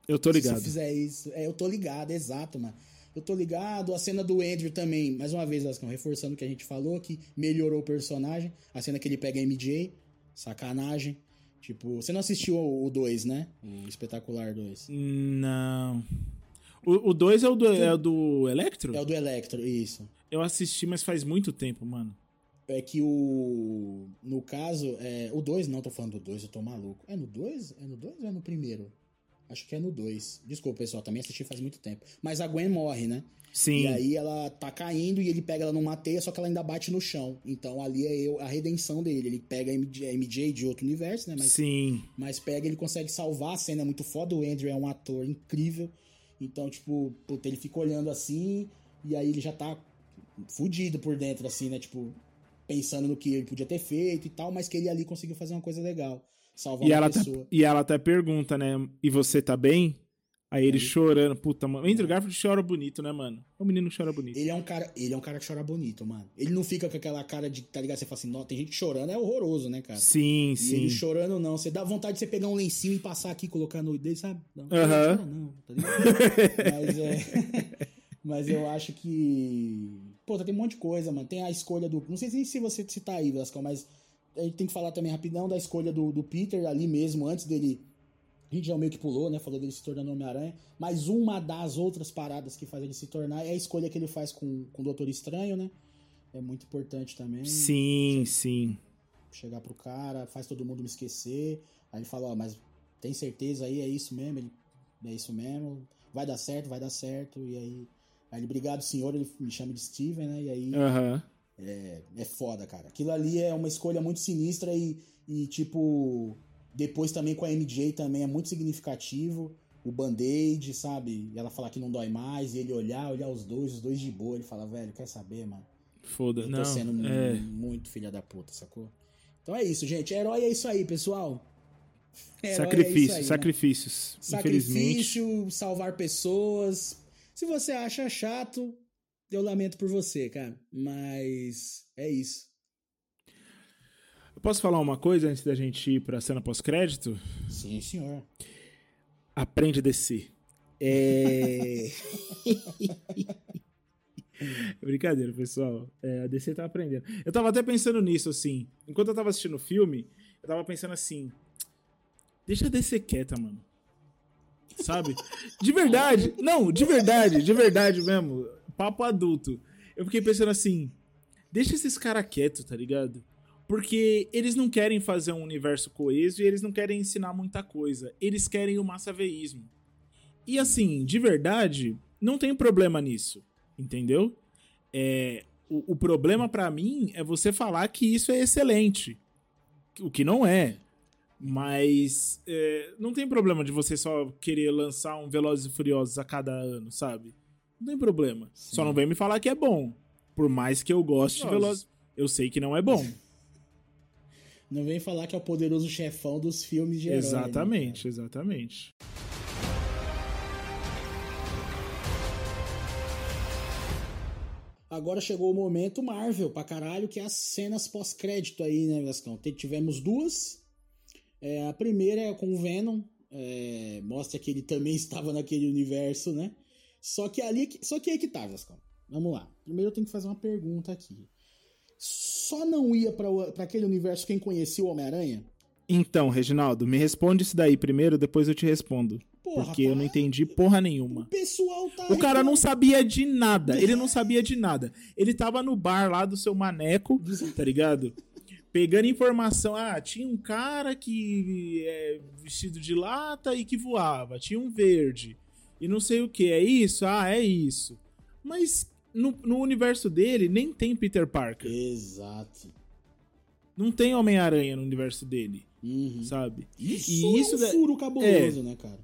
Eu tô se ligado. você fizer isso. É, eu tô ligado, exato, mano. Eu tô ligado. A cena do Andrew também, mais uma vez, Lascão, reforçando o que a gente falou, que melhorou o personagem. A cena que ele pega MJ, sacanagem. Tipo, você não assistiu o 2, né? O Espetacular 2. Não. O 2 é, o do, é o do Electro? É o do Electro, isso. Eu assisti, mas faz muito tempo, mano. É que o. No caso, é, o 2, não tô falando do 2, eu tô maluco. É no 2? É no 2 ou é no primeiro? Acho que é no 2. Desculpa, pessoal, também assisti faz muito tempo. Mas a Gwen morre, né? Sim. E aí ela tá caindo e ele pega ela numa teia, só que ela ainda bate no chão. Então ali é eu- a redenção dele. Ele pega a MJ, MJ de outro universo, né? Mas, Sim. mas pega, ele consegue salvar a cena, é muito foda. O Andrew é um ator incrível. Então, tipo, puta, ele fica olhando assim, e aí ele já tá fudido por dentro, assim, né? Tipo, pensando no que ele podia ter feito e tal, mas que ele ali conseguiu fazer uma coisa legal. Salvar E uma ela, até, pessoa. e ela até pergunta, né? E você tá bem? Aí ele chorando. Puta, mano. O Andrew Garfield chora bonito, né, mano? O menino chora bonito. Ele é um cara, ele é um cara que chora bonito, mano. Ele não fica com aquela cara de, tá ligado? Você fala assim, "Nó, tem gente chorando, é horroroso, né, cara? Sim, E sim. ele chorando não, você dá vontade de você pegar um lencinho e passar aqui, colocar no dele, sabe? Não, não Aham. chora não, tá ligado? Mas é. Mas eu acho que. Pô, tem um monte de coisa, mano. Tem a escolha do. Não sei nem se você citar aí, Velascão, mas a gente tem que falar também rapidão da escolha do, do Peter ali mesmo, antes dele. A gente já meio que pulou, né? Falou dele se tornando Homem-Aranha. Mas uma das outras paradas que faz ele se tornar é a escolha que ele faz com, com o Doutor Estranho, né? É muito importante também. Sim, sim. Chegar pro cara, faz todo mundo me esquecer. Aí ele fala, ó, mas tem certeza aí, é isso mesmo? Ele, é isso mesmo, vai dar certo, vai dar certo. E aí, aí ele, obrigado senhor, ele me chama de Steven, né? E aí Aham. é, é foda, cara. Aquilo ali é uma escolha muito sinistra e, e tipo, depois também com a MJ também é muito significativo. O band-aid, sabe? E ela falar que não dói mais, e ele olhar, olhar os dois, os dois de boa, ele fala, velho, quer saber, mano? Foda. Eu tô Não. sendo É. muito filha da puta, sacou? Então é isso, gente. Herói é isso aí, pessoal. Herói é Sacrifício, isso aí, né? sacrifícios. Infelizmente. Sacrifício, salvar pessoas. Se você acha chato, eu lamento por você, cara. Mas é isso. Eu posso falar uma coisa antes da gente ir pra cena pós-crédito? Sim, senhor. Aprende a descer. É. Brincadeira, pessoal. É, a DC tá aprendendo. Eu tava até pensando nisso, assim. Enquanto eu tava assistindo o filme, eu tava pensando assim. Deixa a DC quieta, mano. Sabe? De verdade. Não, de verdade, de verdade mesmo. Papo adulto. Eu fiquei pensando assim. Deixa esses caras quietos, tá ligado? Porque eles não querem fazer um universo coeso e eles não querem ensinar muita coisa. Eles querem o massaveísmo. E assim, de verdade, não tem problema nisso. Entendeu? É, o, o problema pra mim é você falar que isso é excelente. O que não é. Mas é, não tem problema de você só querer lançar um Velozes e Furiosos a cada ano, sabe? Não tem problema. Só não vem me falar que é bom. Por mais que eu goste de. Velozes. Eu sei que não é bom. Não vem falar que é o poderoso chefão dos filmes de herói, né, exatamente, exatamente. Agora chegou o momento Marvel pra caralho, que é as cenas pós-crédito aí, né, Vascão? Tivemos duas. É, a primeira é com o Venom. é, mostra que ele também estava naquele universo, né? Só que ali. Só que aí que tá, Vascão. Vamos lá. Primeiro eu tenho que fazer uma pergunta aqui. Só não ia pra, o- pra aquele universo quem conhecia o Homem-Aranha? Então, Reginaldo, me responde isso daí primeiro, depois eu te respondo. Porra, porque eu não para. entendi porra O nenhuma. pessoal tá. O cara não sabia de nada. Ele não sabia de nada. Ele tava no bar lá do seu maneco, tá ligado? Pegando informação. Ah, tinha um cara que é vestido de lata e que voava. Tinha um verde. E não sei o que. É isso? Ah, é isso. Mas no, no universo dele nem tem Peter Parker. Exato. Não tem Homem-Aranha no universo dele. Uhum. Sabe? Isso, E é isso um da- furo cabuloso, né, cara?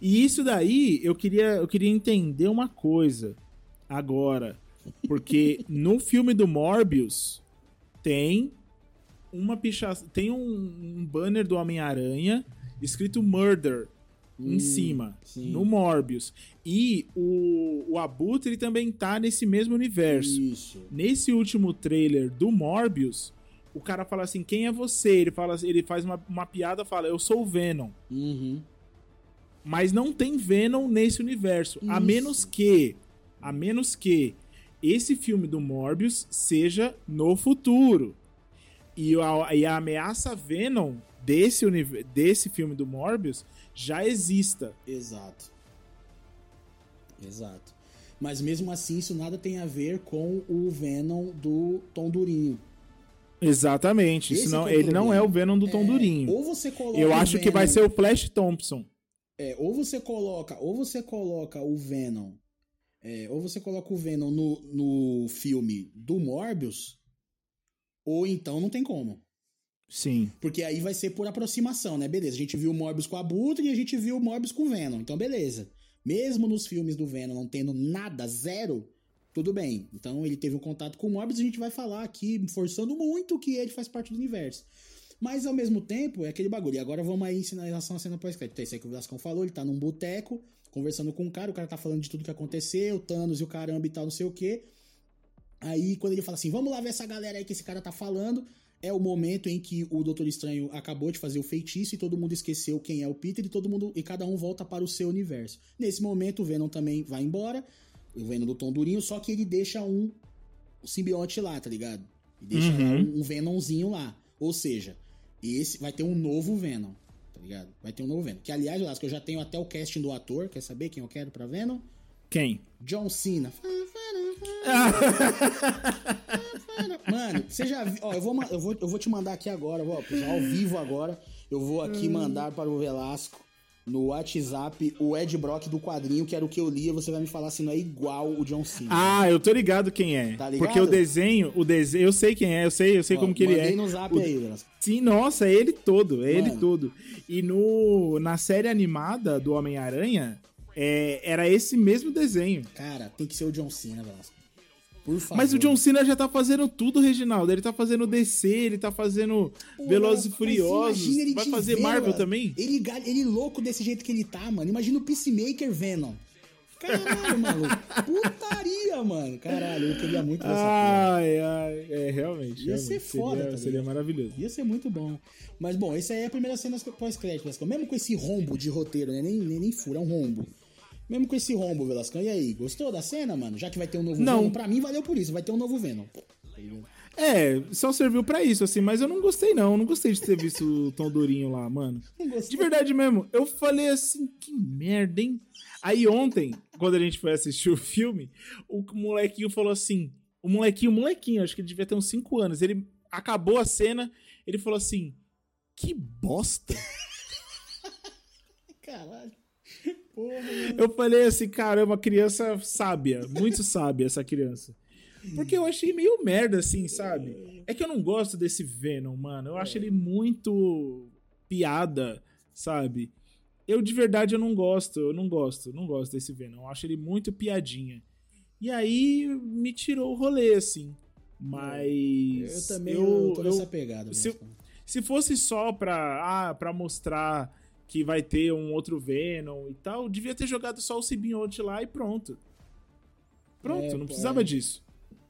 E isso daí eu queria, eu queria entender uma coisa agora. Porque no filme do Morbius tem uma picha... tem um, um banner do Homem-Aranha escrito Murder Hum, em cima, sim. no Morbius. E o, o Abutre também tá nesse mesmo universo. Isso. Nesse último trailer do Morbius, o cara fala assim: quem é você? Ele, fala, ele faz uma, uma piada fala: eu sou o Venom. Uhum. Mas não tem Venom nesse universo. A Isso. menos que. A menos que esse filme do Morbius seja no futuro. E a, e a ameaça Venom desse, desse filme do Morbius já exista. Exato. Exato. Mas mesmo assim, isso nada tem a ver com o Venom do Tom Durinho. Exatamente. Esse que é ele não é o Venom do Tom É, Durinho. Ou você coloca Eu acho que vai Venom- ser o Flash Thompson. É, ou você coloca, ou você coloca o Venom, é, ou você coloca o Venom no, no filme do Morbius, ou então não tem como. Sim. Porque aí vai ser por aproximação, né? Beleza, a gente viu o Morbius com a Abutre e a gente viu o Morbius com o Venom. Então, beleza. Mesmo nos filmes do Venom não tendo nada, zero, tudo bem. Então, ele teve um contato com o Morbius e a gente vai falar aqui, forçando muito que ele faz parte do universo. Mas, ao mesmo tempo, é aquele bagulho. E agora vamos aí ensinar em relação à cena pós-crédito. Então, isso aí que o Velascão falou, ele tá num boteco, conversando com um cara, o cara tá falando de tudo que aconteceu, Thanos e o caramba e tal, não sei o quê. Aí, quando ele fala assim, vamos lá ver essa galera aí que esse cara tá falando, é o momento em que o Doutor Estranho acabou de fazer o feitiço e todo mundo esqueceu quem é o Peter e todo mundo e cada um volta para o seu universo. Nesse momento, o Venom também vai embora, o Venom do Tom Durinho, só que ele deixa um simbionte lá, tá ligado? Ele deixa Uhum. um, um Venomzinho lá. Ou seja, esse vai ter um novo Venom, tá ligado? Vai ter um novo Venom. Que, aliás, Lasco, eu já tenho até o casting do ator, quer saber quem eu quero pra Venom? Quem? John Cena. Mano, você já viu. Ó, eu vou, eu, vou, eu vou te mandar aqui agora, ó, ao vivo agora. Eu vou aqui Hum. mandar para o Velasco no WhatsApp o Ed Brock do quadrinho, que era o que eu lia. Você vai me falar se não é igual o John Cena. Ah, eu tô ligado quem é. Tá ligado? Porque o desenho, o desenho, eu sei quem é, eu sei, eu sei Ó, como que ele é. no zap O- aí, Velasco. Sim, nossa, é ele todo, é ele Mano. todo. E no na série animada do Homem-Aranha, é, era esse mesmo desenho. Cara, tem que ser o John Cena, Velasco. Por favor. Mas o John Cena já tá fazendo tudo, Reginaldo. Ele tá fazendo DC, ele tá fazendo Pô, Velozes e Furiosos. Vai fazer Marvel ó. também? Ele, ele louco desse jeito que ele tá, mano. Imagina o Peacemaker Venom. Caralho, maluco. Putaria, mano. Caralho, eu queria muito ver essa porra. Ai, ai, é realmente. Ia realmente, ser foda, seria, tá seria maravilhoso. Ia ser muito bom. Mas, bom, essa aí é a primeira cena pós-crédito, Velascão. Mesmo com esse rombo de roteiro, né? Nem, nem, nem furo, é um rombo. Mesmo com esse rombo, Velascão. E aí, gostou da cena, mano? Já que vai ter um novo Não. Venom, pra mim valeu por isso. Vai ter um novo Venom. É, só serviu pra isso, assim, mas eu não gostei, não. Eu não gostei de ter visto o Tom Durinho lá, mano. Não gostei. De verdade mesmo, eu falei assim, que merda, hein? Aí ontem, quando a gente foi assistir o filme, o molequinho falou assim: o molequinho, o molequinho, acho que ele devia ter uns 5 anos. Ele acabou a cena, ele falou assim: que bosta. Caralho. Eu falei assim, caramba, criança sábia, muito sábia essa criança. Porque eu achei meio merda, assim, sabe? É que eu não gosto desse Venom, mano. Eu acho ele muito piada, sabe? Eu de verdade eu não gosto, eu não gosto, não gosto desse Venom. Eu acho ele muito piadinha. E aí me tirou o rolê, assim. Mas. Eu também eu- tô eu- nessa pegada. se- se fosse só pra, ah, pra mostrar que vai ter um outro Venom e tal, devia ter jogado só o Sibionte lá e pronto. Pronto, É, não precisava é. disso,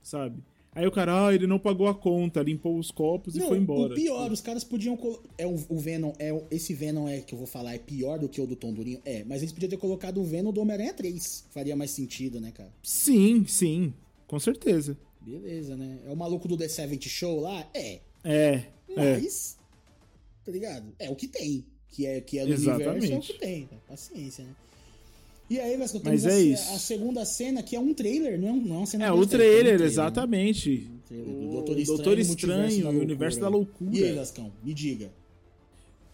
sabe? Aí o cara, ah, ele não pagou a conta, limpou os copos e Não, foi embora. O pior, Tipo, os caras podiam. É o, o Venom, é esse Venom é que eu vou falar, é pior do que o do Tom Durinho? É, mas eles podiam ter colocado o Venom do Homem-Aranha 3. Faria mais sentido, né, cara? Sim, sim, com certeza. Beleza, né? É o maluco do The Seventh Show lá? É. É, é. Mas. Tá ligado? É o que tem. Que é, que é do Exatamente. universo, é o que tem. né? Paciência, né? E aí, Vasco, Mas temos é a, isso. a segunda cena, que é um trailer, não é, um- não é uma cena É, o pós-crédito, é um trailer, exatamente. trailer do O Doutor Estranho, Doutor Estranho o Universo da Loucura. E aí, Lascão, me diga.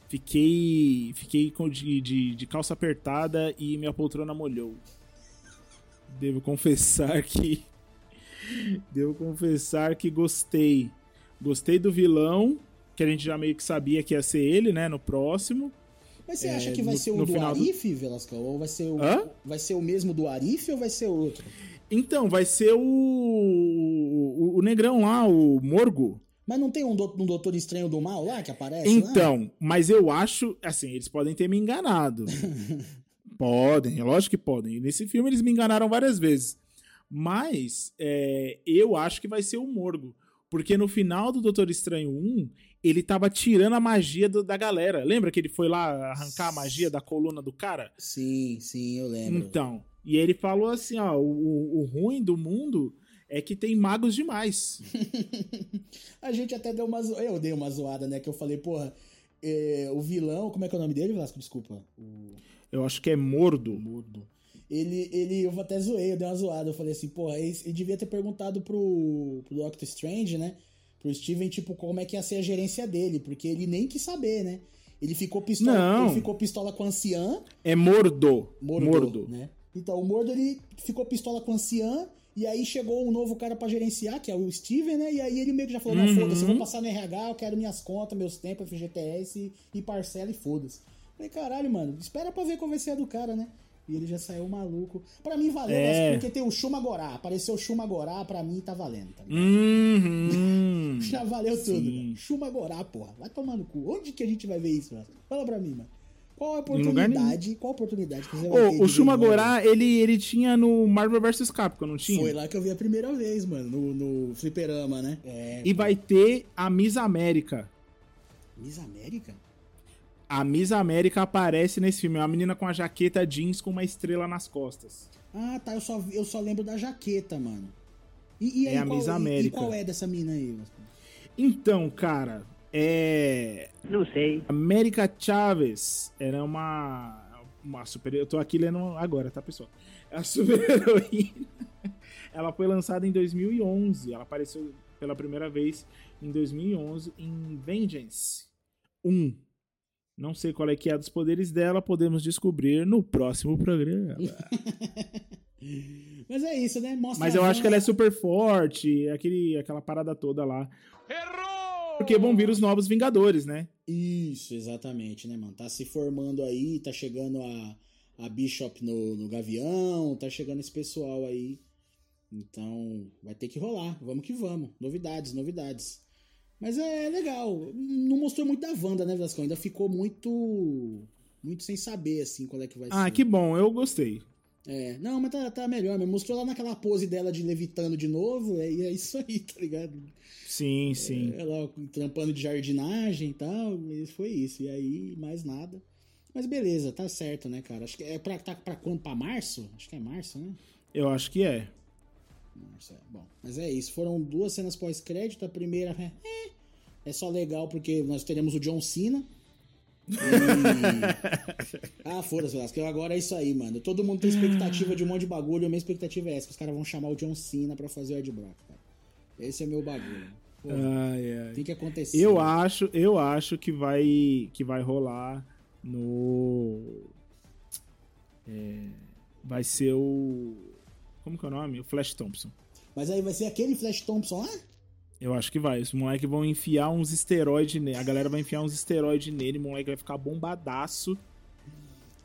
Fiquei. Fiquei de, de, de calça apertada e minha poltrona molhou. Devo confessar que. Devo confessar que gostei. Gostei do vilão, que a gente já meio que sabia que ia ser ele, né? No próximo. Mas você É, acha que vai no- ser o do final do- Arif, Velascão? Ou vai ser o, Hã? vai ser o mesmo do Arif ou vai ser outro? Então, vai ser o. O, o negrão lá, o Morgo. Mas não tem um, do- um Doutor Estranho do Mal lá que aparece? lá? Então, mas eu acho, assim, eles podem ter me enganado. podem, lógico que podem. E nesse filme eles me enganaram várias vezes. Mas é, eu acho que vai ser o Morgo. Porque no final do Doutor Estranho 1, ele tava tirando a magia do- da galera. Lembra que ele foi lá arrancar a magia da coluna do cara? Sim, sim, eu lembro. Então, e ele falou assim, ó, o, o- ruim do mundo é que tem magos demais. A gente até deu uma zoada. Eu dei uma zoada, né? Que eu falei, porra, é, o vilão, como é que é o nome dele, Velasco? Desculpa. O Eu acho que é mordo. Mudo. Ele, ele, eu até zoei, eu dei uma zoada. Eu falei assim, porra, ele, ele devia ter perguntado pro, pro Doctor Strange, né? Pro Steven, tipo, como é que ia ser a gerência dele, porque ele nem quis saber, né? Ele ficou pistola, Não. ele ficou pistola com a anciã, É mordo. Mordo, Mordo. né? Então, o Mordo, ele ficou pistola com a anciã, e aí chegou um novo cara pra gerenciar, que é o Steven, né? E aí ele meio que já falou, não, Uhum. foda-se, eu vou passar no RH, eu quero minhas contas, meus tempos, FGTS e parcela e foda-se. Falei, caralho, mano, espera pra ver qual vai ser a do cara, né? E ele já saiu maluco. Pra mim valeu, É. porque tem o Shumagorá. Apareceu o Shumagorá, pra mim tá valendo, tá? Uhum. Já valeu tudo, Sim. mano. Shumagorá, porra. Vai tomar no cu. Onde que a gente vai ver isso, mano? Fala pra mim, mano. Qual a oportunidade? Qual a oportunidade que você vai de o Shumagorá, ele, ele tinha no Marvel vs Capcom, não tinha? Foi lá que eu vi a primeira vez, mano, no, no fliperama, né? É. E vai ter a Miss América. Miss América? A Miss América aparece nesse filme. É uma menina com a jaqueta jeans com uma estrela nas costas. Ah, tá. Eu só, eu só lembro da jaqueta, mano. E, e aí, É a qual, Miss e- América. E, qual é dessa mina aí? Então, cara, é. Não sei. América Chaves era uma. Uma super. Eu tô aqui lendo agora, tá, pessoal? É a super-heroína. Ela foi lançada em 2011. Ela apareceu pela primeira vez em 2011 em Vengeance 1. Não sei qual é que é dos poderes dela, podemos descobrir no próximo programa. Mas é isso, né? Mostra Mas eu acho que ela é super forte, aquele, aquela parada toda lá. Errou! Porque vão vir os novos Vingadores, né? Isso, exatamente, né, mano? Tá se formando aí, tá chegando a, a Bishop no, no Gavião, tá chegando esse pessoal aí. Então, vai ter que rolar. Vamos que vamos. Novidades, novidades. Mas é legal. Não mostrou muito da Wanda, né, Vasco? Ainda ficou muito. Muito sem saber, assim, qual é que vai Ah, ser. que bom, eu gostei. É, não, mas tá, tá melhor. Mas mostrou lá naquela pose dela de levitando de novo. É, e é isso aí, tá ligado? Sim, sim. Ela trampando de jardinagem e tal, e foi isso. E aí, mais nada. Mas beleza, tá certo, né, cara? Acho que é pra, tá pra quando? Pra março? Acho que é março, né? Eu acho que é. É. Bom, mas é isso. Foram duas cenas pós-crédito. A primeira é, é, só legal porque nós teremos o John Cena. E... ah, foda-se, Velasco. Agora é isso aí, mano. Todo mundo tem expectativa de um monte de bagulho. A minha expectativa é essa: que os caras vão chamar o John Cena pra fazer o Ed Brock, cara. Esse é meu bagulho. Pô, Ai, ai. tem que acontecer. Eu acho, eu acho que vai que vai rolar no é, vai ser o como que é o nome? O Flash Thompson. Mas aí vai ser aquele Flash Thompson lá? Eu acho que vai. Os moleques vão enfiar uns esteroides nele. A galera vai enfiar uns esteroides nele. O moleque vai ficar bombadaço.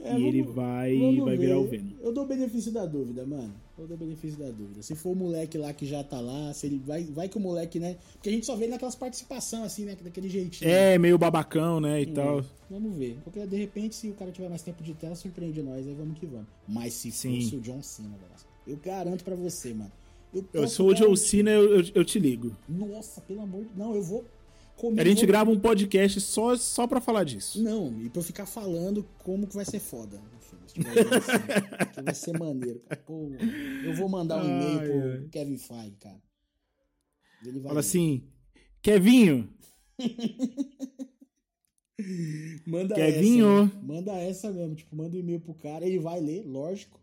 É, e ele vamos- vai, vamos vai ver. virar o Venom. Eu dou o benefício da dúvida, mano. Eu dou o benefício da dúvida. Se for o moleque lá que já tá lá, se ele vai, vai que o moleque, né? Porque a gente só vê ele naquelas participações, assim, né? Daquele jeitinho. É, meio babacão, né? E Hum, tal. Vamos ver. Porque de repente, se o cara tiver mais tempo de tela, surpreende nós. Aí vamos que vamos. Mas se Sim. fosse o John Cena, Velasco, eu garanto pra você, mano. Eu, Eu sou o John Cena, eu, eu, te ligo. Nossa, pelo amor de Não, eu vou comer. A gente vou- grava um podcast só, só pra falar disso. Não, e pra eu ficar falando como que vai ser foda vendo assim, que vai ser maneiro. cara. Pô, eu vou mandar um e-mail Ai, pro ai. Kevin Feige, cara. Ele vai Fala assim, Kevinho, manda Kevinho. essa. Manda essa mesmo, tipo, manda um e-mail pro cara, ele vai ler, lógico.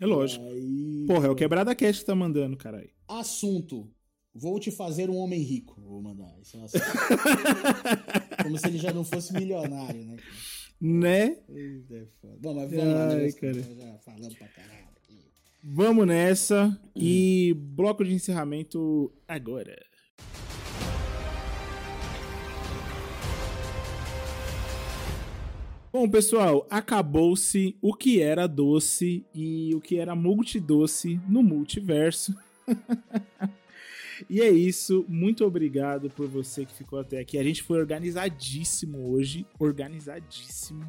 É lógico. Aí, Porra, é o Quebrada Cast que tá mandando, caralho. Assunto. Vou te fazer um homem rico. Vou mandar. Isso é assim. Como se ele já não fosse milionário, né? Né? Eita, é foda. Bom, mas vamos lá, Ai, né? cara. Já falamos pra caralho aqui. Vamos nessa. E bloco de encerramento agora. Bom, pessoal, acabou-se o que era doce e o que era multidoce no multiverso. e é isso. Muito obrigado por você que ficou até aqui. A gente foi organizadíssimo hoje. Organizadíssimo.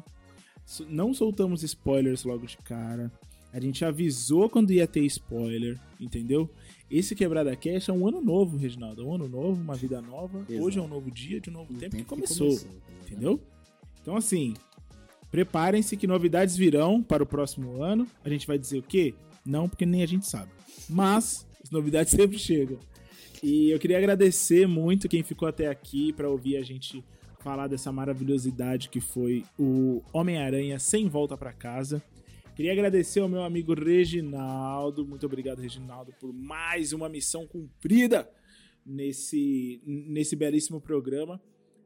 Não soltamos spoilers logo de cara. A gente avisou quando ia ter spoiler, entendeu? Esse Quebrada Cash é um ano novo, Reginaldo. É um ano novo, uma vida nova. Exato. Hoje é um novo dia de um novo O tempo, que tempo começou. tá ligado? Entendeu? Então, assim, preparem-se que novidades virão para o próximo ano. A gente vai dizer o quê? Não, porque nem a gente sabe. Mas as novidades sempre chegam. E eu queria agradecer muito quem ficou até aqui para ouvir a gente falar dessa maravilhosidade que foi o Homem-Aranha sem volta para casa. Queria agradecer ao meu amigo Reginaldo. Muito obrigado, Reginaldo, por mais uma missão cumprida nesse, nesse belíssimo programa.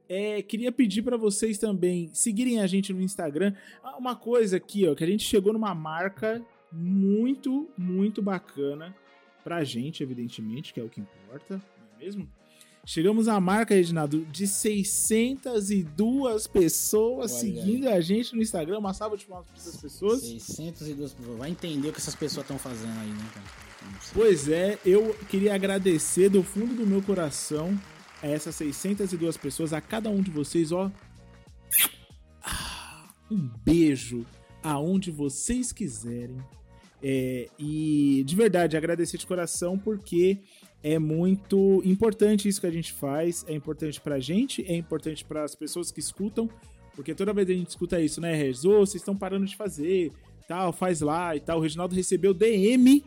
É, queria pedir para vocês também seguirem a gente no Instagram. Ah, Uma coisa aqui, ó, que a gente chegou numa marca muito, muito bacana pra gente, evidentemente, que é o que importa, não é mesmo? Chegamos à marca, Reginaldo, de 602 pessoas Olha seguindo a gente no Instagram. Uma salva de palmas para essas pessoas. 602 pessoas. Vai entender o que essas pessoas estão fazendo aí, né, cara? Pois é, eu queria agradecer do fundo do meu coração a essas 602 pessoas, a cada um de vocês, ó. Ah, Um beijo aonde vocês quiserem. É, e de verdade, agradecer de coração porque é muito importante isso que a gente faz. É importante pra gente, é importante para as pessoas que escutam, porque toda vez a gente escuta isso, né, Regis? Ô, vocês estão parando de fazer, tal, faz lá e tal. O Reginaldo recebeu DM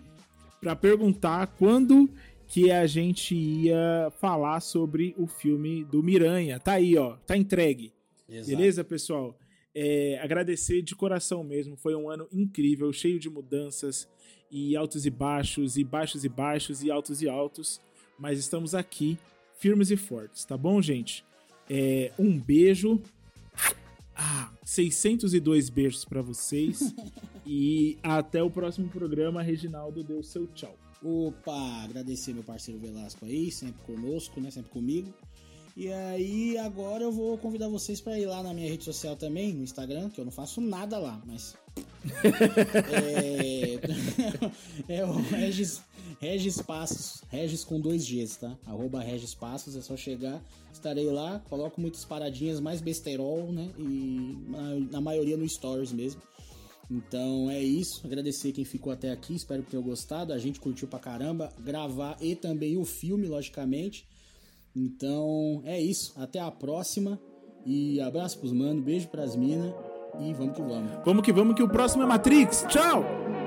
para perguntar quando que a gente ia falar sobre o filme do Miranha. Tá aí, ó, tá entregue. Exato. Beleza, pessoal? É, agradecer de coração mesmo. Foi um ano incrível, cheio de mudanças e altos e baixos, e baixos e baixos, e altos e altos. Mas estamos aqui, firmes e fortes, tá bom, gente? É, um beijo. Ah, 602 beijos pra vocês. e até o próximo programa. Reginaldo deu seu tchau. Opa, agradecer meu parceiro Velasco aí, sempre conosco, né? Sempre comigo. E aí, agora eu vou convidar vocês para ir lá na minha rede social também, no Instagram, que eu não faço nada lá, mas. é... é o Regis, Regis Passos, Regis com dois Gs, tá? Arroba Regis Passos, é só chegar, estarei lá, coloco muitas paradinhas, mais besterol, né? E na, na maioria no Stories mesmo. Então é isso. Agradecer quem ficou até aqui. Espero que tenham gostado. A gente curtiu pra caramba. Gravar e também o filme, logicamente. Então é isso. Até a próxima. E abraço pros mano, beijo pras minas. E vamos que vamos. Vamos que vamos, que o próximo é Matrix. Tchau!